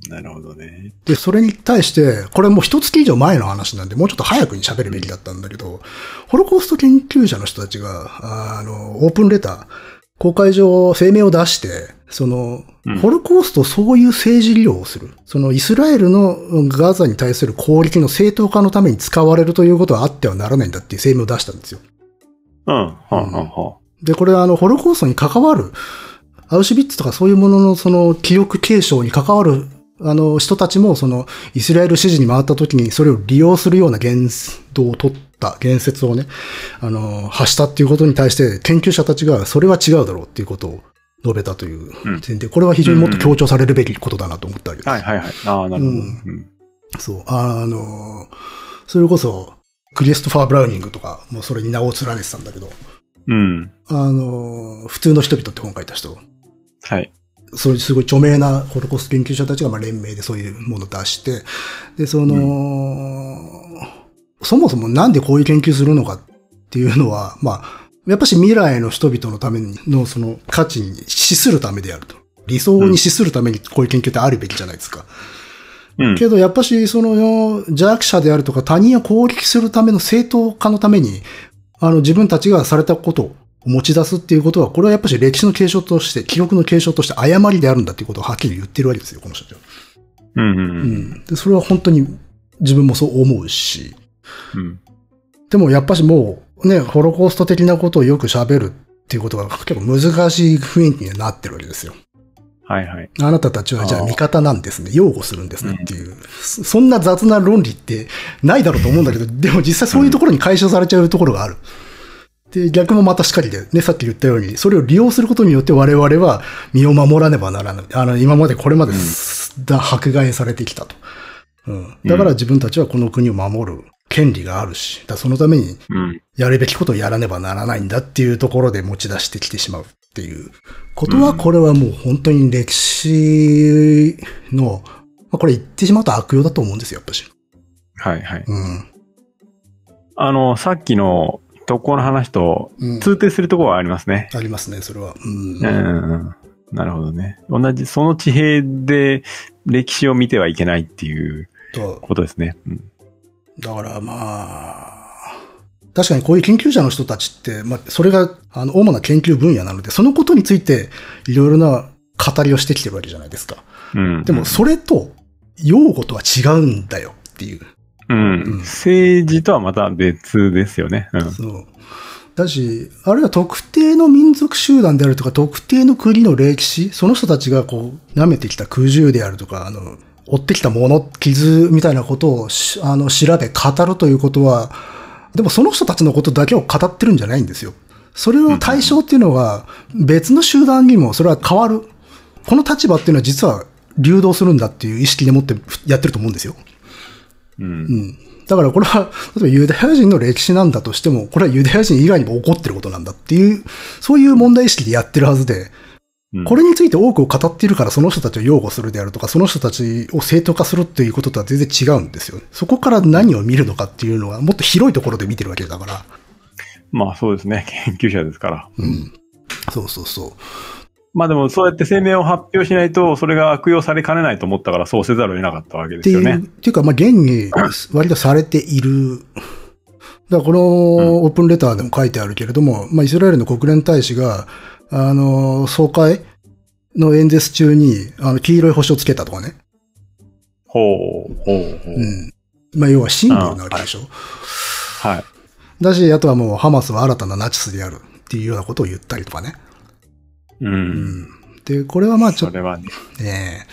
なるほどね。で、それに対して、これもう一月以上前の話なんで、もうちょっと早くに喋るべきだったんだけど、ホロコースト研究者の人たちが、あの、オープンレター、公開上声明を出して、その、うんホロコーストをそういう政治利用をする。そのイスラエルのガザに対する攻撃の正当化のために使われるということはあってはならないんだっていう声明を出したんですよ。うん。はんはんはで、これはあの、ホロコーストに関わる、アウシュビッツとかそういうもののその記憶継承に関わる、あの、人たちもその、イスラエル支持に回った時にそれを利用するような言動を取った、言説をね、あの、発したっていうことに対して研究者たちがそれは違うだろうっていうことを述べたといううん点で、これは非常にもっと強調されるべきことだなと思ったわけです。はいはいはい。ああ、なるほど。ううんん。そう。あの、それこそ、クリストファー・ブラウニングとか、もうそれに名を連ねてたんだけど、うん。あの、普通の人々って本書いた人、はい。そういうすごい著名なホロコースト研究者たちがまあ連名でそういうものを出して、で、その、そもそもなんでこういう研究するのかっていうのは、まあ、やっぱし未来の人々のためのその価値に資するためであると。理想に資するためにこういう研究ってあるべきじゃないですか。うん。けどやっぱしその弱者であるとか他人を攻撃するための正当化のために、あの自分たちがされたことを持ち出すっていうことは、これはやっぱし歴史の継承として、記録の継承として誤りであるんだっていうことをはっきり言ってるわけですよ、この人たちは。うん。う。うんん。で、それは本当に自分もそう思うし、うん。でもやっぱしもうね、ホロコースト的なことをよく喋るっていうことが結構難しい雰囲気になってるわけですよ。はいはい。あなたたちはじゃあ味方なんですね。擁護するんですねっていう、そそんな雑な論理ってないだろうと思うんだけど、でも実際そういうところに解消されちゃうところがある。で、逆もまたしかりで、ね、さっき言ったように、それを利用することによって我々は身を守らねばならない。あの、今までこれまで、だ迫害されてきたと。うん。だから自分たちはこの国を守る権利があるし、だそのためにうん。やるべきことをやらねばならないんだっていうところで持ち出してきてしまうっていうことは、これはもう本当に歴史の、まあ、これ言ってしまうと悪用だと思うんですよ、やっぱし。はいはい。うん。あの、さっきの特攻の話とうん。通底するところはありますね。ありますね、それは。うん。うんうんうん。なるほどね。同じ、その地平で歴史を見てはいけないっていうとことですね。うん。だからまあ、確かにこういう研究者の人たちって、まあ、それが、あの、主な研究分野なので、そのことについて、いろいろな語りをしてきてるわけじゃないですか。うん。でも、それと、用語とは違うんだよっていう。うん。うん政治とはまた別ですよね。うん。そう。だし、あるいは特定の民族集団であるとか、特定の国の歴史、その人たちがこう、舐めてきた空中であるとか、あの、追ってきたもの、傷みたいなことをしあの調べ、語るということは、でもその人たちのことだけを語ってるんじゃないんですよ。それの対象っていうのは、別の集団にもそれは変わる。この立場っていうのは実は流動するんだっていう意識でもってやってると思うんですよ。うん。うん。だからこれは、例えばユダヤ人の歴史なんだとしても、これはユダヤ人以外にも起こってることなんだっていう、そういう問題意識でやってるはずで、うんこれについて多くを語っているからその人たちを擁護するであるとか、その人たちを正当化するっていうこととは全然違うんですよ。そこから何を見るのかっていうのはもっと広いところで見てるわけだから。まあそうですね。研究者ですから。うん。そうそうそう。まあでもそうやって声明を発表しないと、それが悪用されかねないと思ったからそうせざるを得なかったわけですよっていう、ね。っていうか、まあ、現に 割とされている。だからこのオープンレターでも書いてあるけれども、まあ、イスラエルの国連大使が、あの、総会の演説中に、あの、黄色い星をつけたとかね。ほう、ほう、ほう。うん。まあ、要はシンボルなわけでしょ。はい。だし、あとはもうハマスは新たなナチスであるっていうようなことを言ったりとかね。う。うんん。で、これはまあちょっとそれはね。ね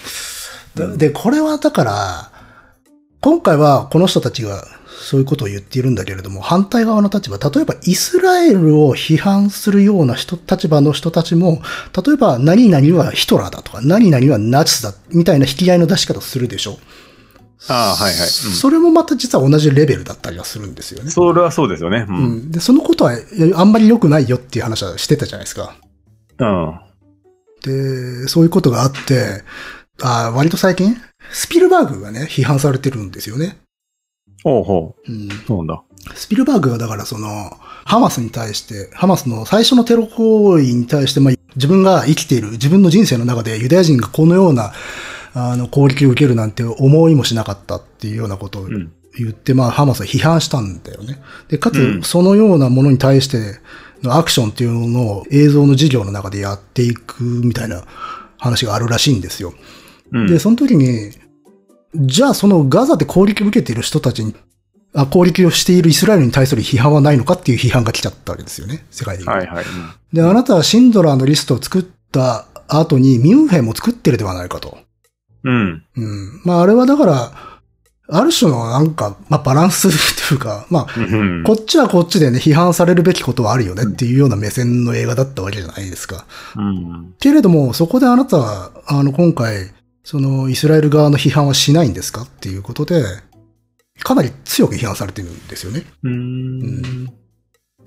え。だで、これはだから、今回はこの人たちがそういうことを言っているんだけれども、反対側の立場、例えばイスラエルを批判するような人、立場の人たちも、例えば何々はヒトラーだとか、何々はナチスだ、みたいな引き合いの出し方をするでしょ。ああ、はいはい。うんそれもまた実は同じレベルだったりはするんですよね。それはそうですよね。う。うんん。で、そのことはあんまり良くないよっていう話はしてたじゃないですか。うん。で、そういうことがあって、あ割と最近、スピルバーグがね、批判されてるんですよね。ほうほうん、う。そうなんだ。スピルバーグがだからその、ハマスに対して、ハマスの最初のテロ行為に対して、まあ、自分が生きている、自分の人生の中でユダヤ人がこのような、あの、攻撃を受けるなんて思いもしなかったっていうようなことをうん。言って、まあ、ハマスは批判したんだよね。で、かうんつ、そのようなものに対してのアクションっていうのを映像の授業の中でやっていくみたいな話があるらしいんですよ。うん。で、その時に、じゃあそのガザで攻撃を受けている人たちに、あ攻撃をしているイスラエルに対する批判はないのかっていう批判が来ちゃったわけですよね、世界的に。はいはい。で、あなたはシンドラーのリストを作った後にミュンヘンも作ってるではないかと。うん。うん。まああれはだから、ある種のなんか、まあバランスというか、まあ、うん。こっちはこっちでね、批判されるべきことはあるよねっていうような目線の映画だったわけじゃないですか。うん。けれども、そこであなたは、あの、今回、その、イスラエル側の批判はしないんですかっていうことで、かなり強く批判されてるんですよね。うん。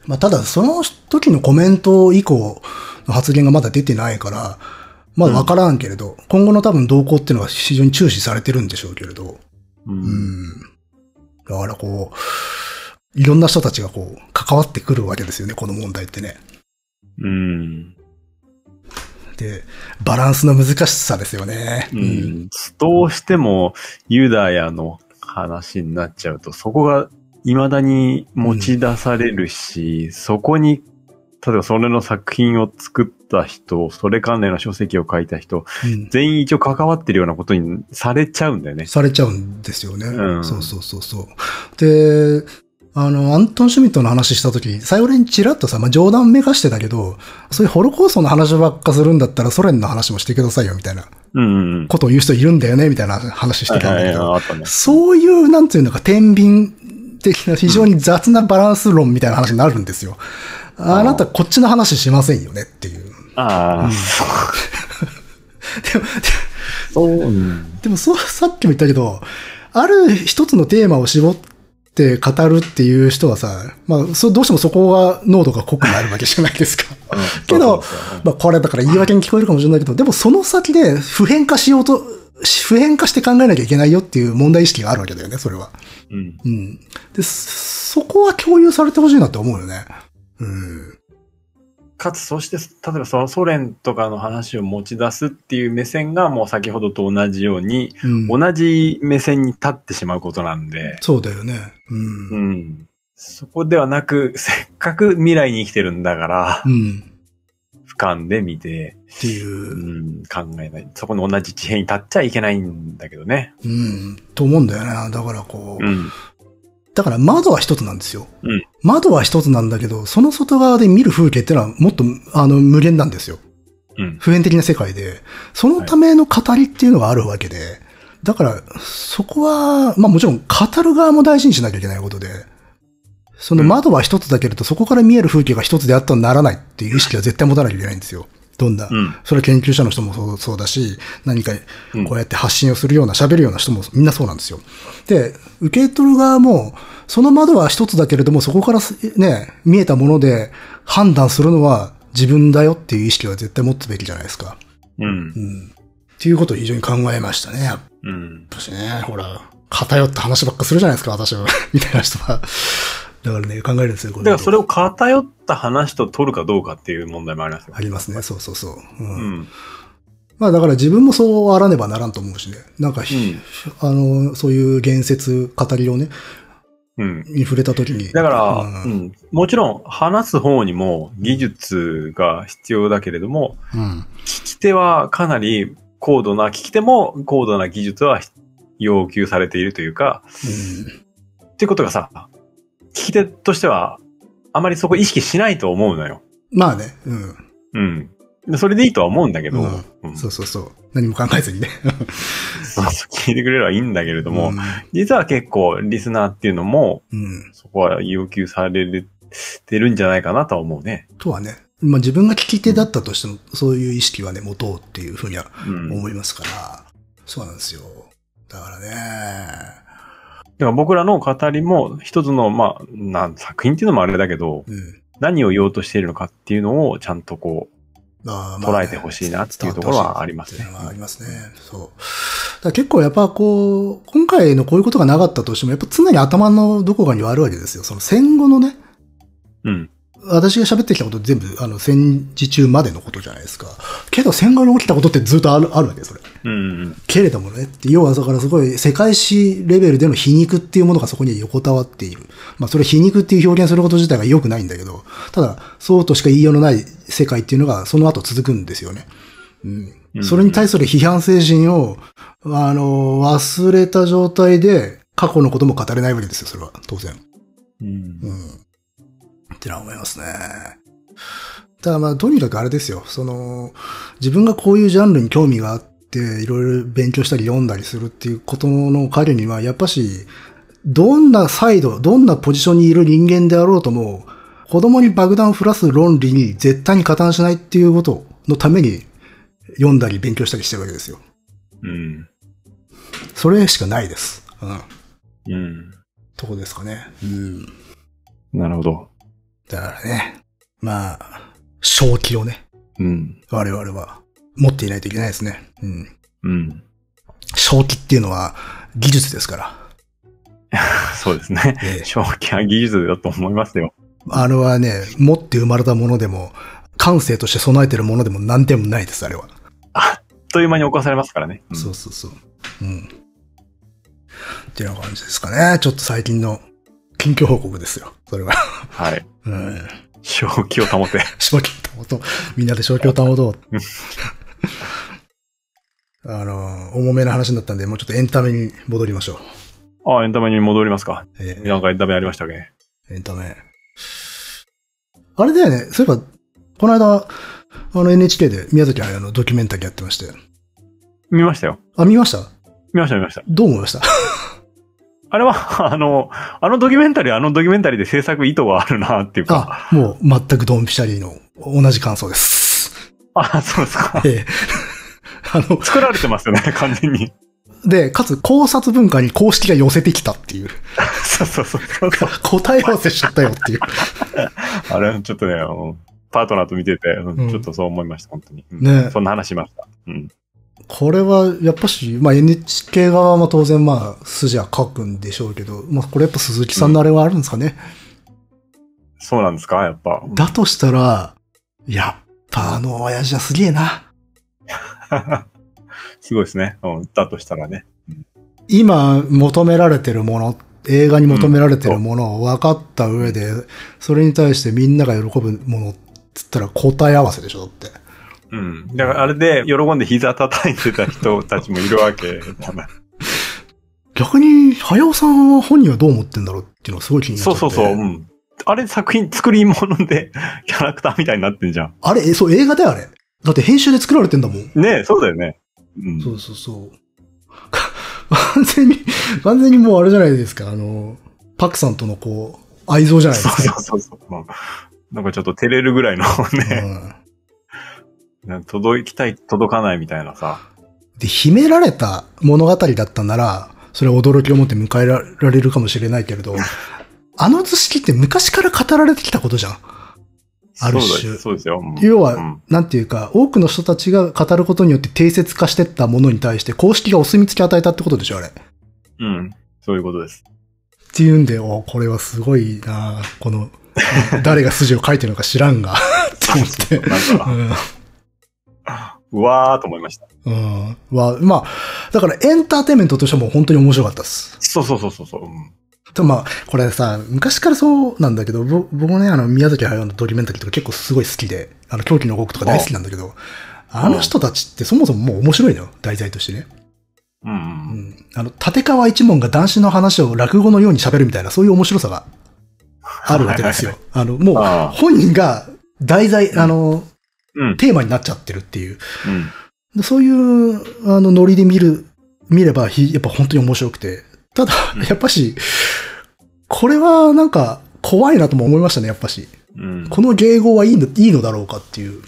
まあ、ただ、その時のコメント以降の発言がまだ出てないから、まだわからんけれど、今後の多分動向っていうのは非常に注視されてるんでしょうけれど、う。うんん。だからこう、いろんな人たちがこう、関わってくるわけですよね、この問題ってね。うん。で、バランスの難しさですよね。うん。どうしてもユダヤの話になっちゃうと、そこが未だに持ち出されるし、そこに、例えばそれの作品を作った人、それ関連の書籍を書いた人、うん全員一応関わってるようなことにされちゃうんだよね。されちゃうんですよね。うんそうそうそうそう。で、あの、アントン・シュミットの話したとき、最後にチラッとさ、まあ、冗談めかしてたけど、そういうホロコーストの話ばっかするんだったらソ連の話もしてくださいよ、みたいなうんうんうん。ことを言う人いるんだよね、みたいな話してたんだけど、ね。そういう、なんていうのか、天秤的な非常に雑なバランス論みたいな話になるんですよ。あなたこっちの話しませんよねっていう。ああ、うん そう。そう、うん。でもそう、さっきも言ったけど、ある一つのテーマを絞って語るっていう人はさ、まあ、そどうしてもそこが濃度が濃くなるわけじゃないですか。けどまあ、これだから言い訳に聞こえるかもしれないけど、でもその先で普遍化しようと、普遍化して考えなきゃいけないよっていう問題意識があるわけだよね、それは。うん。うん。で、そこは共有されてほしいなって思うよね。うん。かつ、そして、例えばそのソ連とかの話を持ち出すっていう目線がもう先ほどと同じように、うん、同じ目線に立ってしまうことなんで、そうだよね。うん。うん。そこではなく、せっかく未来に生きてるんだからう、ん。俯瞰で見て、っていうう、ん、考えない。そこの同じ地平に立っちゃいけないんだけどね。うん。と思うんだよね。だからこう、うん。だから窓は一つなんですよ。うん窓は一つなんだけど、その外側で見る風景ってのはもっと、あの、無限なんですよ。うん。普遍的な世界で。そのための語りっていうのがあるわけで。だから、そこは、まあもちろん語る側も大事にしなきゃいけないことで、その窓は一つだけれど、そこから見える風景が一つであってはならないっていう意識は絶対持たなきゃいけないんですよ。どんな、うん。それは研究者の人もそうそうだし、何かうんこうやって発信をするような、喋るような人もみんなそうなんですよ。で、受け取る側も、その窓は一つだけれども、そこからすね、見えたもので判断するのは自分だよっていう意識は絶対持つべきじゃないですか。うんう。ん。っていうことを非常に考えましたね。うん。ぱしね、ほら、偏った話ばっかするじゃないですか、私は。みたいな人は。だからね、考えるんですよ、こだからそれを偏った話と取るかどうかっていう問題もありますよあ。りますね、そうそうそう。うんうん。まあだから自分もそうあらねばならんと思うしね。なんか、うんあの、そういう言説、語りをね、うん。に触れた時に。だから、ううんん、もちろん話す方にも技術が必要だけれども、うん。聞き手はかなり高度な、聞き手も高度な技術は要求されているというか、っていうことがさ、聞き手としては、あまりそこ意識しないと思うのよ。まあね、うん。うん。でそれでいいとは思うんだけど、うんうんそうそうそう。何も考えずにね。そうそう聞いてくれればいいんだけれども、うん実は結構リスナーっていうのも、うん。そこは要求されてるんじゃないかなとは思うね。とはね。まあ自分が聞き手だったとしても、そういう意識はね、持とうっていうふうにはうん。思いますから。そうなんですよ。だからね。だから僕らの語りも一つの、まあ、なん作品っていうのもあれだけど、うん。何を言おうとしているのかっていうのをちゃんとこまあう捉えてほしいなっていうところはありますねありますね。そう。結構やっぱこう、今回のこういうことがなかったとしても、やっぱ常に頭のどこかにはあるわけですよ。その戦後のね、うん。私が喋ってきたこと全部、あの、戦時中までのことじゃないですか。けど戦後に起きたことってずっとある、あるわけそれ。うんうん。けれどもねって、要はだからすごい世界史レベルでの皮肉っていうものがそこに横たわっている。まあそれ皮肉っていう表現すること自体が良くないんだけど、ただ、そうとしか言いようのない世界っていうのがその後続くんですよね。うん。うんそれに対する批判精神を、あの、忘れた状態で過去のことも語れないわけですよ、それは。当然。うんうん。ってのは思いますね。ただまあ、とにかくあれですよ。その、自分がこういうジャンルに興味があって、いろいろ勉強したり読んだりするっていうことの彼には、やっぱし、どんなサイド、どんなポジションにいる人間であろうとも、子供に爆弾降らす論理に絶対に加担しないっていうことのために読んだり勉強したりしてるわけですよ。うん。それしかないです。うん。うん。とこですかね。うん。なるほど。だからね。まあ、正気をね。うん。我々は持っていないといけないですね。うん。うん。正気っていうのは技術ですから。そうですね。ええ正気は技術だと思いますよ。あれはね、持って生まれたものでも、感性として備えてるものでも何でもないです、あれは。あっという間に侵されますからね。うんそうそうそう。うん。っていうような感じですかね。ちょっと最近の近況報告ですよ。それは。はい。うん。正気を保て。正気を保とう。みんなで正気を保とう。あの、重めな話になったんで、もうちょっとエンタメに戻りましょう。ああ、エンタメに戻りますか。えーなんかエンタメありましたっけ？エンタメ。あれだよね。そういえば、この間、あの NHK で宮崎駿のドキュメンタリーやってまして。見ましたよ。あ、見ました？見ました見ました。どう思いました？あれは、あの、あのドキュメンタリー、あのドキュメンタリーで制作意図があるなっていうか。あ、もう全くドンピシャリの同じ感想です。あ、そうですか。ええ。あの、作られてますよね、完全に。で、かつ考察文化に公式が寄せてきたっていう。そ うそうそうそうそう。答え合わせしちゃったよっていう。あれ、ちょっとね、あのパートナーと見てて、うんうんちょっとそう思いました、本当に。うんねそんな話しました。うん。これは、やっぱし、まあ NHK 側も当然まあ筋は書くんでしょうけど、まあこれやっぱ鈴木さんのあれはあるんですかね？そうなんですか？やっぱ。だとしたら、やっぱあの親父はすげえな。すごいですね。うん。だとしたらね。今求められてるもの、映画に求められてるものを分かった上で、それに対してみんなが喜ぶものっつったら答え合わせでしょだって。うん。だからあれで喜んで膝叩いてた人たちもいるわけだな。逆に、早尾さんは本人はどう思ってんだろうっていうのがすごい気になっちゃって。そうそうそう。うん。あれ作品、作り物で キャラクターみたいになってんじゃん。あれ、えそう、映画だよ、あれ。だって編集で作られてんだもん。ねえ、そうだよね。うん。そうそうそう。完全に、完全にもうあれじゃないですか、あの、パクさんとのこう、愛憎じゃないですそうか。そうそうそう。うんなんかちょっと照れるぐらいのね、届きたい、届かないみたいなさ。で、秘められた物語だったなら、それは驚きを持って迎えられるかもしれないけれど、あの図式って昔から語られてきたことじゃん。ある種そうですよ。うん要は、うんなんていうか、多くの人たちが語ることによって定説化してったものに対して公式がお墨付き与えたってことでしょ、あれ。っうん。そういうことです。ていうんで、おこれはすごいなこの、誰が筋を書いてるのか知らんが、って思って。うわーと思いました。うん。うん。は、まあ、だからエンターテインメントとしても本当に面白かったです。そうそうそうそうそう。うんとまあ、これさ、昔からそうなんだけど、ぼ僕もね、あの、宮崎駿のドキュメンタリーとか結構すごい好きで、あの、狂気の動くとか大好きなんだけど、あの人たちってそもそももう面白いのよ、題材としてね。うんう。うんん。あの、立川一門が男子の話を落語のように喋るみたいな、そういう面白さがあるわけですよ。あの、もう本人が題材、あの、うん。テーマになっちゃってるっていう。うん。でそういう、あの、ノリで見る、見れば、ひやっぱ本当に面白くて。ただうん、やっぱし、これはなんか、怖いなとも思いましたね、やっぱし。うん。この迎合はいいの、いいのだろうかっていう。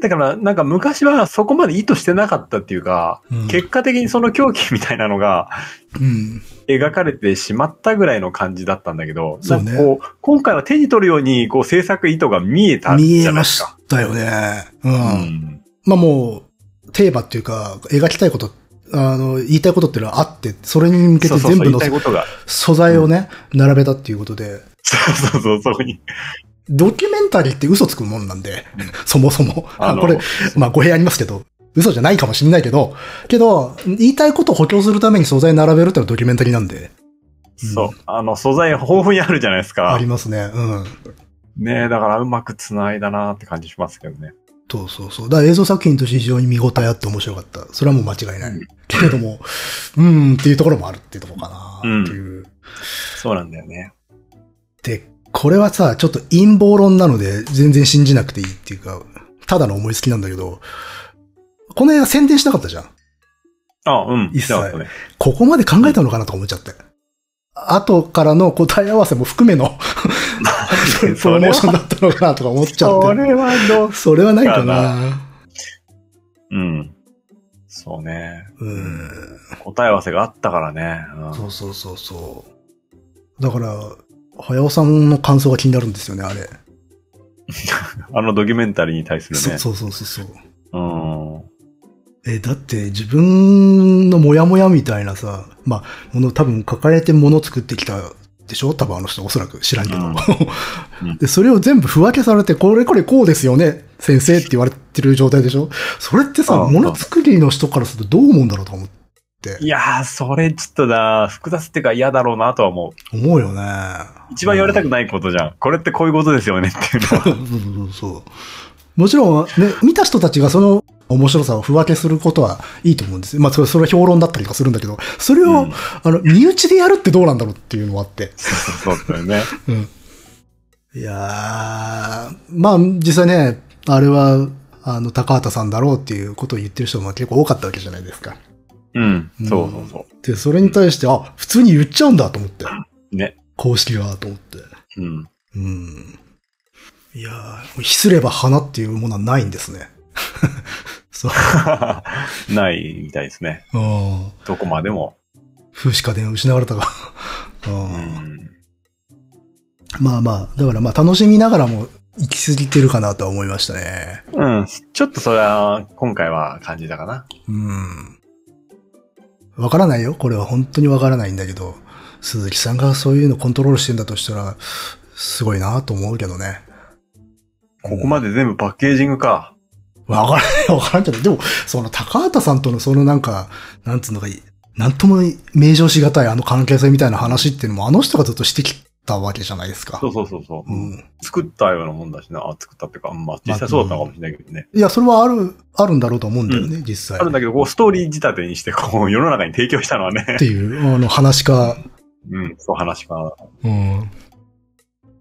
だから、なんか昔はそこまで意図してなかったっていうか、うん結果的にその狂気みたいなのがうん。描かれてしまったぐらいの感じだったんだけど、そうねこう、今回は手に取るように、こう制作意図が見えたじ見えゃないましですか。たよね。うん。うん。まあもう、テーマっていうか、描きたいこと、あの、言いたいことっていうのはあって、それに向けて全部の。素材をね、並べたっていうことで、そうそうそう、そこに。ドキュメンタリーって嘘つくもんなんで、うんそもそも。あの これ、まあ語弊ありますけど、嘘じゃないかもしれないけど、けど、言いたいことを補強するために素材並べるってのはドキュメンタリーなんで、そう。あの、素材豊富にあるじゃないですか。ありますね。うん。ねえ、だからうまく繋いだなって感じしますけどね。そうそうそう。だから映像作品として非常に見応えあって面白かった。それはもう間違いない。うんけれども、うーんっていうところもあるっていうところかなっていう。そうなんだよね。で、これはさ、ちょっと陰謀論なので全然信じなくていいっていうか、ただの思いつきなんだけど、この映画宣伝しなかったじゃん。あ、うん。一切ね。ここまで考えたのかなとか思っちゃって。後からの答え合わせも含めの プロモーションだったのかなとか思っちゃって。それはどうそれはないかな。うん。そうね。うん。答え合わせがあったからね。うんそうそうそうそう。だから、早尾さんの感想が気になるんですよね、あれ。あのドキュメンタリーに対するね。そそうそうそうそう。うん。え、だって自分のモヤモヤみたいなさ、まあ、もの多分抱えてもの作ってきたでしょ？多分あの人おそらく知らんけど。うんうん で、それを全部不分けされて、これこれこうですよね、先生って言われてる状態でしょ？それってさ、うんもの作りの人からするとどう思うんだろうとか思って。いやー、それちょっとな、複雑っていうか嫌だろうなとは思う。思うよね。一番言われたくないことじゃん。これってこういうことですよねっていうのは。そうそうそう。もちろん、ね、見た人たちがその面白さを不分けすることはいいと思うんですよ。まあ、それ、それは評論だったりとかするんだけど、それを、うんあの、身内でやるってどうなんだろうっていうのもあって。そうそうだよね。うん。いやー、まあ、実際ね、あれは、あの、高畑さんだろうっていうことを言ってる人も結構多かったわけじゃないですか。うん。うんそうそうそう。で、それに対して、あ、普通に言っちゃうんだと思って。ね。公式がと思って。うん。うん。いやー、ひすれば花っていうものはないんですね。そう。ないみたいですね。うん。どこまでも。風刺家電失われたが。う。うんん。まあまあ、だからまあ楽しみながらも行き過ぎてるかなとは思いましたね。うん。ちょっとそれは、今回は感じたかな。うん。わからないよ。これは本当にわからないんだけど、鈴木さんがそういうのコントロールしてんだとしたら、すごいなと思うけどね。ここまで全部パッケージングか。わからない、わからんけど、でも、その高畑さんとのそのなんか、なんつうのか、なんとも名称しがたいあの関係性みたいな話っていうのも、あの人がずっとしてきたわけじゃないですか。そうそうそうそう。うん。作ったようなもんだしな。あ作ったっていうか、まあ実際そうだったのかもしれないけどね。いや、それはある、あるんだろうと思うんだよね、実際。あるんだけど、こうストーリー仕立てにして、こう世の中に提供したのはねっ。ていう、あの話か、うん、そう話か。うん。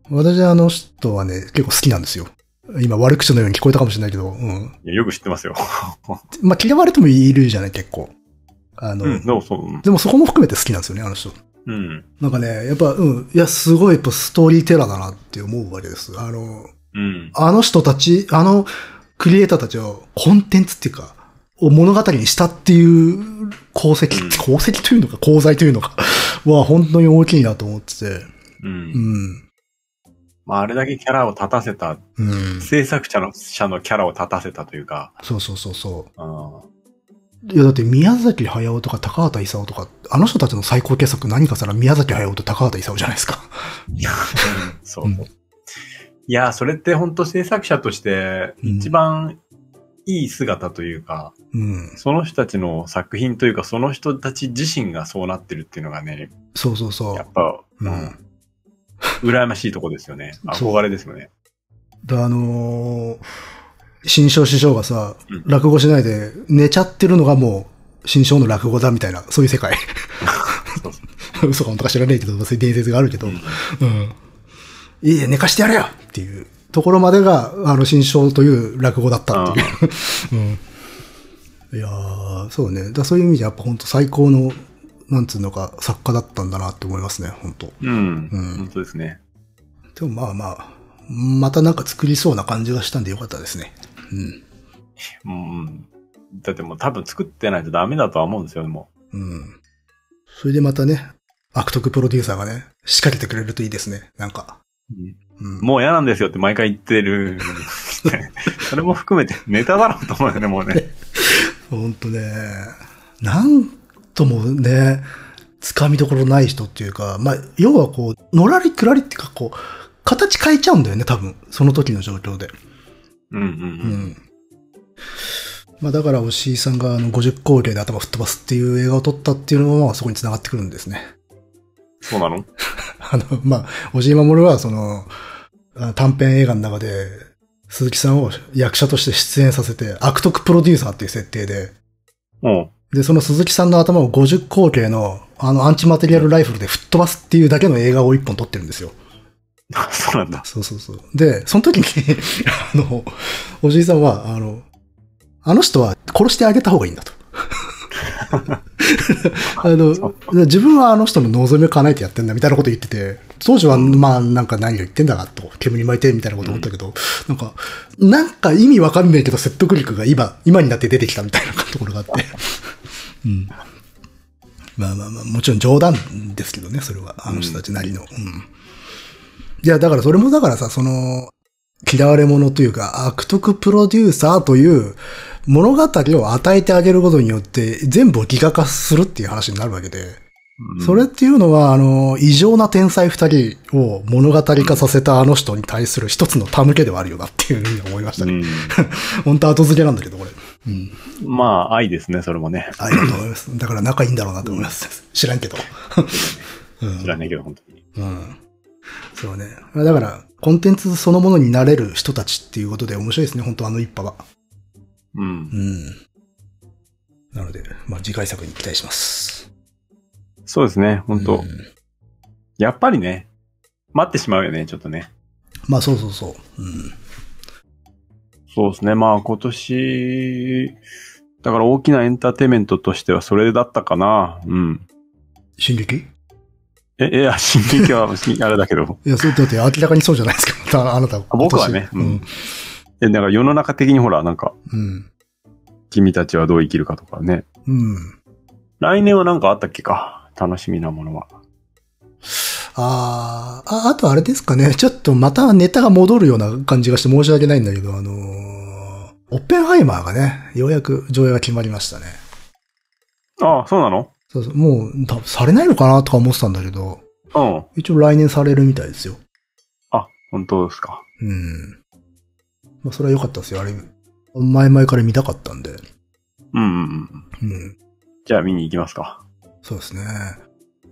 私あの人はね、結構好きなんですよ。今悪口のように聞こえたかもしれないけど、うん。いやよく知ってますよ。まあ、嫌われてもいるじゃない、結構。あの、うん、でもそう。でもそこも含めて好きなんですよね、あの人。うん。なんかね、やっぱ、うん。いや、すごいやっぱストーリーテラーだなって思うわけです。あの、うん。あの人たち、あのクリエイターたちをコンテンツっていうか、を物語にしたっていう功績、うん功績というのか、功罪というのか、は本当に大きいなと思ってて。う。うんん。まあ、あれだけキャラを立たせた、うん。制作者の者のキャラを立たせたというか、そうそうそうそう。うん。いや、だって宮崎駿とか高畑勲とか、あの人たちの最高傑作何かしたら宮崎駿と高畑勲じゃないですか。そう。うんいや、それって本当制作者として一番いい姿というか、うん。その人たちの作品というか、その人たち自身がそうなってるっていうのがね、そうそうそう。やっぱ、ううんん。羨ましいとこですよね。憧れですよね。であのー新章師匠がさうん、落語しないで寝ちゃってるのがもう、新章の落語だみたいな、そういう世界。そうそ嘘か本当か知らないけど、そういう伝説があるけど、ううんん。いいえ、寝かしてやれよっていうところまでが、あの、新章という落語だったっていう。うん。いやー、そうね。だそういう意味でやっぱ本当最高の、なんつうのか、作家だったんだなって思いますね、本当うん。うん本当ですね。でもまあまあ、またなんか作りそうな感じがしたんでよかったですね。うん。うん。だってもう多分作ってないとダメだとは思うんですよ、でも。うん。それでまたね、悪徳プロデューサーがね、仕掛けてくれるといいですね。なんか。うん。もう嫌なんですよって毎回言ってる。それも含めてネタだろうと思うよね、もうね。ほんとね、なんともね、つかみどころない人っていうか、まあ、要はこう、のらりくらりっていうか、こう、形変えちゃうんだよね、多分。その時の状況で。うんうんううん。ん。まあ、だから、押井さんがあの、50光景で頭吹っ飛ばすっていう映画を撮ったっていうのも、まあ、そこに繋がってくるんですね。そうなの？あの、まあ、押井守は、その、あ短編映画の中で、鈴木さんを役者として出演させて、悪徳プロデューサーっていう設定で、うん。で、その鈴木さんの頭を50口径の、あの、アンチマテリアルライフルで吹っ飛ばすっていうだけの映画を一本撮ってるんですよ。そうなんだ。そうそうそう。で、その時に、あの、おじいさんは、あの、あの人は殺してあげた方がいいんだと。あの、自分はあの人の望みを叶えてやってんだみたいなこと言ってて、当時はまあなんか何を言ってんだかと、煙巻いてみたいなこと思ったけど、なんか、なんか意味わかんないけど説得力が今、今になって出てきたみたいなところがあって。うん。まあまあまあ、もちろん冗談ですけどね、それは。あの人たちなりの。うん。いや、だからそれもだからさ、その、嫌われ者というか、悪徳プロデューサーという物語を与えてあげることによって、全部をギガ化するっていう話になるわけで、うんそれっていうのは、あの、異常な天才二人を物語化させたあの人に対する一つの手向けではあるよなっていうふうに思いましたね。本当後付けなんだけど、これ。うん。うん。まあ、愛ですね、それもね。ありがとうございます。だから仲いいんだろうなと思います。知らんけど。うん知らないけど、本当に。うん。そうね。だから、コンテンツそのものになれる人たちっていうことで面白いですね、本当あの一派は。うん。うん。なので、まあ次回作に期待します。そうですね、本当、うんやっぱりね、待ってしまうよね、ちょっとね。まあそうそうそう。うん。そうですね、まあ今年、だから大きなエンターテインメントとしてはそれだったかな。うん。進撃？え、いや、進撃は、あれだけど。いや、そう、だって明らかにそうじゃないですか。あ あなた。僕はねううんん。え、だから世の中的にほら、なんか、うん。君たちはどう生きるかとかね。うん。来年はなんかあったっけか。楽しみなものは。あーあ、あとあれですかね。ちょっとまたネタが戻るような感じがして申し訳ないんだけど、あのーオッペンハイマーがね、ようやく上映が決まりましたね。ああ、そうなの？そうそう、もう、多分されないのかなとか思ってたんだけど、うん。一応来年されるみたいですよ。あ、本当ですか。うん。まあ、それは良かったですよ。あれ、前々から見たかったんで。うんうんうん。うん。じゃあ見に行きますか。そうですね。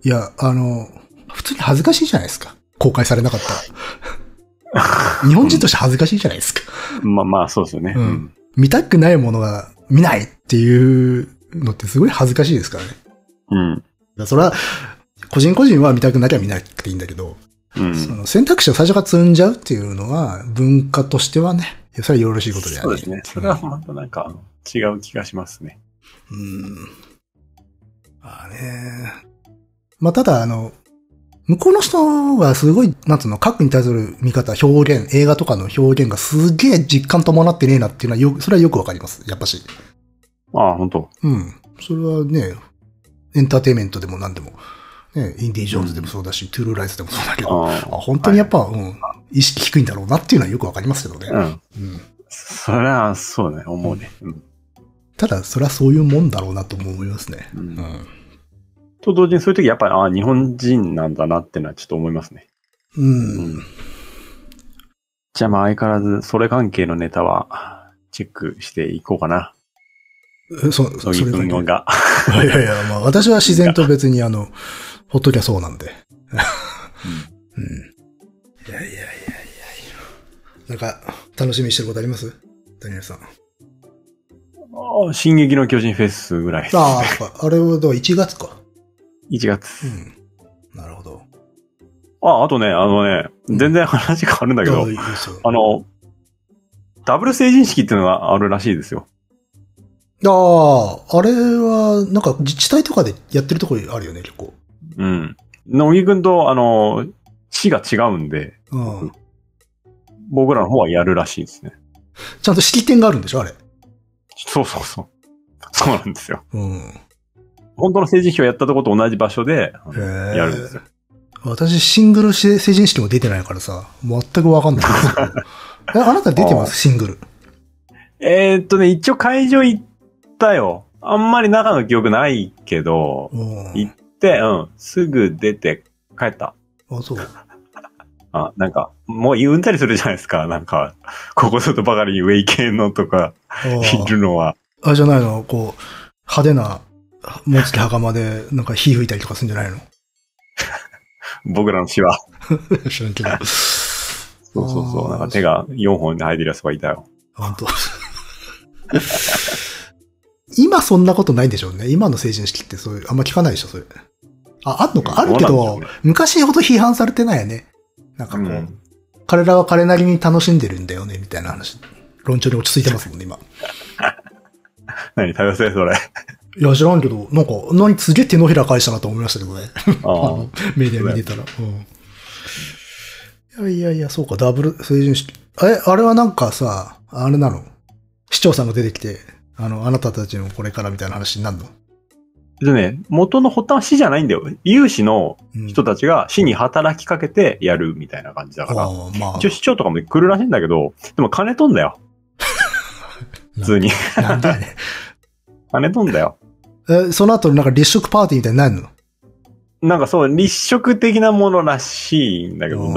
いや、あの、普通に恥ずかしいじゃないですか。公開されなかったら。日本人として恥ずかしいじゃないですか。まあまあ、そうですよね。うん見たくないものが見ないっていうのってすごい恥ずかしいですからね。うん。それは、個人個人は見たくなきゃ見なくていいんだけど、うん。その選択肢を最初から積んじゃうっていうのは、文化としてはね、それはよろしいことである。そうですね。それはまたなんか違う気がしますね。うん。まあね。まあただ、あの、向こうの人がすごい、なんつうの、核に対する見方、表現、映画とかの表現がすげえ実感伴ってねえなっていうのはよ、それはよくわかります。やっぱし。ああ、本当うん。それはね、エンターテインメントでも何でも、ね、インディ・ジョーンズでもそうだし、トゥールーライズでもそうだけど、ああ本当にやっぱ、うん、意識低いんだろうなっていうのはよくわかりますけどね。うん。うん。それはそうね、思うね。うん。ただ、それはそういうもんだろうなとも思いますね。ううんん。と同時にそういう時やっぱり、ああ、日本人なんだなってのはちょっと思いますね。うん。じゃあまあ相変わらず、それ関係のネタは、チェックしていこうかな。えそ、それだけくんが。いやいや、まあ私は自然と別にあの、ほっときゃそうなんで。うん。いやいやいやいやいや。なんか、楽しみにしてることあります？ダニエルさん。ああ進撃の巨人フェスぐらいです。ああ、あれはだから1月か。1月う。ん。なるほど。あ、あとね、あのね、全然話変わるんだけどあい、いですよ。あの、ダブル成人式っていうのがあるらしいですよ。ああ、あれは、なんか自治体とかでやってるところあるよね、結構。うん。乃木くんと、あの、市が違うんで、うん。僕らの方はやるらしいですね。ちゃんと式典があるんでしょ、あれ。そうそうそう。そうなんですよ。うん。本当の成人式をやったとこと同じ場所で、やるんですよ。私、シングル成人式も出てないからさ、全くわかんないんですけど。え、あなた出てます？シングル。えーっとね、一応会場行ったよ。あんまり中の記憶ないけど、うん。行って、うん、すぐ出て帰った。あ、そう。あ、なんか、もう言うんたりするじゃないですか。なんか、ここぞとばかりにウェイ系のとか、あいるのは。あ、じゃないの、こう、派手な、もつき袴で、なんか火吹いたりとかするんじゃないの？僕らの詩は。知らんけど。そうそうそう。なんか手が4本で入ってるやつがいたよ。本当今そんなことないんでしょうね。今の成人式ってそういう、あんま聞かないでしょ、それ。あ、あんのか？あるけどね、昔ほど批判されてないよね。なんかこう、うん彼らは彼なりに楽しんでるんだよね、みたいな話。論調に落ち着いてますもんね、今。何多様性それ。いや、知らんけど、なんか、何すげえ手のひら返したなと思いましたけどね。あ あメディア見てたら。うん。いやいやいや、そうか、ダブル成人式。え、あれはなんかさ、あれなの？市長さんが出てきて、あの、あなたたちのこれからみたいな話になるの？でね、元の発端は市じゃないんだよ。有志のうん人たちが市に働きかけてやるみたいな感じだから。ああ、まあ一応。市長とかも来るらしいんだけど、でも金飛んだよ。普通に。なんだよね。金飛んだよ。え、その後なんか立食パーティーみたいになるの？なんかそう、立食的なものらしいんだけど、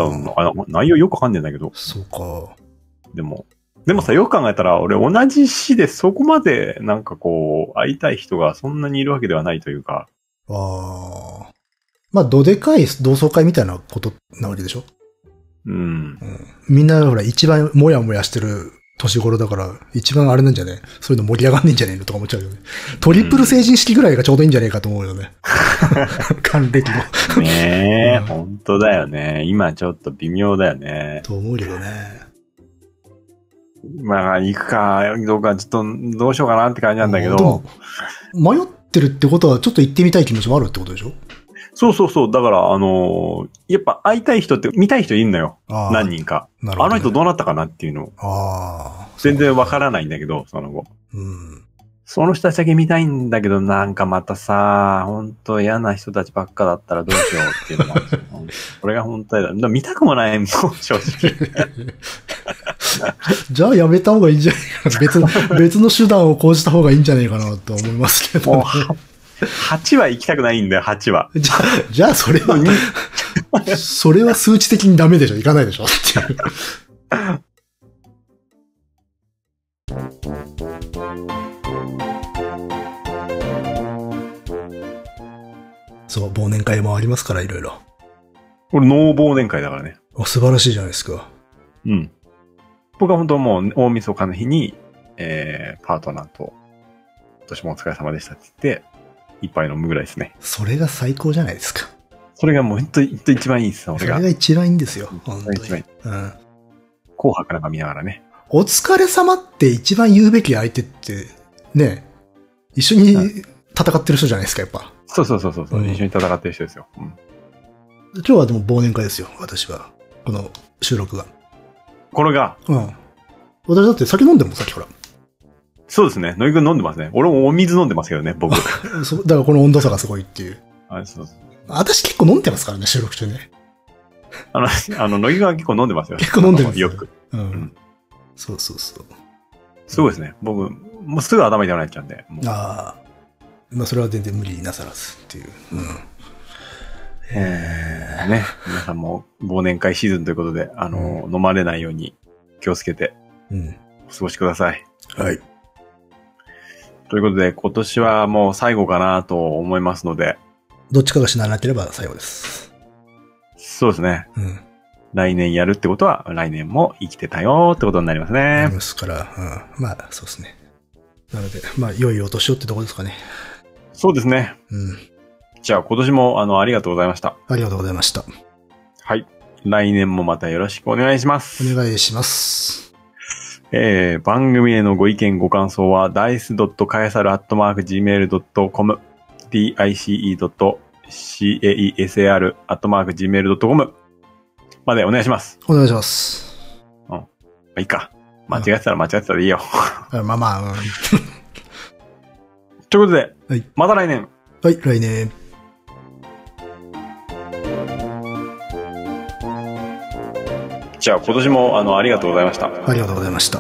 内容よくわかんねえんだけど、そうか。でも、でもさ、よく考えたら、俺同じ市でそこまでなんかこう、会いたい人がそんなにいるわけではないというか、ああ。まあ、どでかい同窓会みたいなことなわけでしょ？うん。うん。みんなほら、一番もやもやしてる年頃だから、一番あれなんじゃね？そういうの盛り上がんねえんじゃね？えのとか思っちゃうよね。トリプル成人式ぐらいがちょうどいいんじゃねえかと思うよね。還暦の。ねえ、うん本当だよね。今ちょっと微妙だよね。と思うけどね。まあ、行くか、どうか、ちょっと、どうしようかなって感じなんだけでども、迷ってるってことは、ちょっと行ってみたい気持ちもあるってことでしょ？そうそうそう。だから、あのーやっぱ会いたい人って、見たい人いんのよ。何人か。なるほど、あの人どうなったかなっていうの、ああ。全然わからないんだけど、その後。うん。その人たちだけ見たいんだけど、なんかまたさ、本当嫌な人たちばっかだったらどうしようっていうのもあるしこれが本当だ。だ見たくもないもん、正直。じゃあやめた方がいいんじゃないかな。別の、別の手段を講じた方がいいんじゃないかなと思いますけど、もう、ね。は8は行きたくないんだよ、8は。じゃあ、じゃあそれは、それは数値的にダメでしょ行かないでしょっていう。そう、忘年会もありますから、いろいろ。俺、ノー忘年会だからね。お素晴らしいじゃないですか。うん。僕は本当もう、大晦日の日に、えー、パートナーと、今年もお疲れ様でしたって言って、一杯飲むぐらいですね。それが最高じゃないですか。それがもう本当一番いいです、俺が。それが一番いいんですよ。本当に。一番いい。うん。紅白なんか見ながらね。お疲れ様って一番言うべき相手って、ね、一緒にはい戦ってる人じゃないですか、やっぱ。そうそうそうそう、ううん一緒に戦ってる人ですよ。うん今日はでも忘年会ですよ、私は。この収録が。これが、うん。私だって酒飲んでもんさっきほら。そうですね。野木くん飲んでますね。俺もお水飲んでますけどね、僕。そだからこの温度差がすごいっていう。あそうそう私結構飲んでますからね、収録中ね。あの、あの、野木くんは結構飲んでますよ。結構飲んでるんですよよく。うん。んそうそうそう。すごいですね。僕、もうすぐ頭痛くなっちゃうんで。ああ。まあそれは全然無理なさらずっていう。うん。えーね。皆さんも忘年会シーズンということで、あの、飲まれないように気をつけてうん。お過ごしください。はい。ということで、今年はもう最後かなと思いますので、どっちかが死ななければ最後です。そうですね。うん。来年やるってことは、来年も生きてたよってことになりますありね。ますから、うん。まあ、そうですね。なので、まあ、良いお年をってとこですかね。そうですね。うん。じゃあ今年もあの、ありがとうございました。ありがとうございました。はい。来年もまたよろしくお願いします。お願いします。えー、番組へのご意見ご感想は dice.caesar.gmail.com dice.caesar.gmail.com までお願いします。お願いします。まあ、いいか。間違ってたら間違ってたらいいよ。あまあまあ、うん ということで、はいまた来年。はい、来年。じゃあ今年もあの、ありがとうございました。ありがとうございました。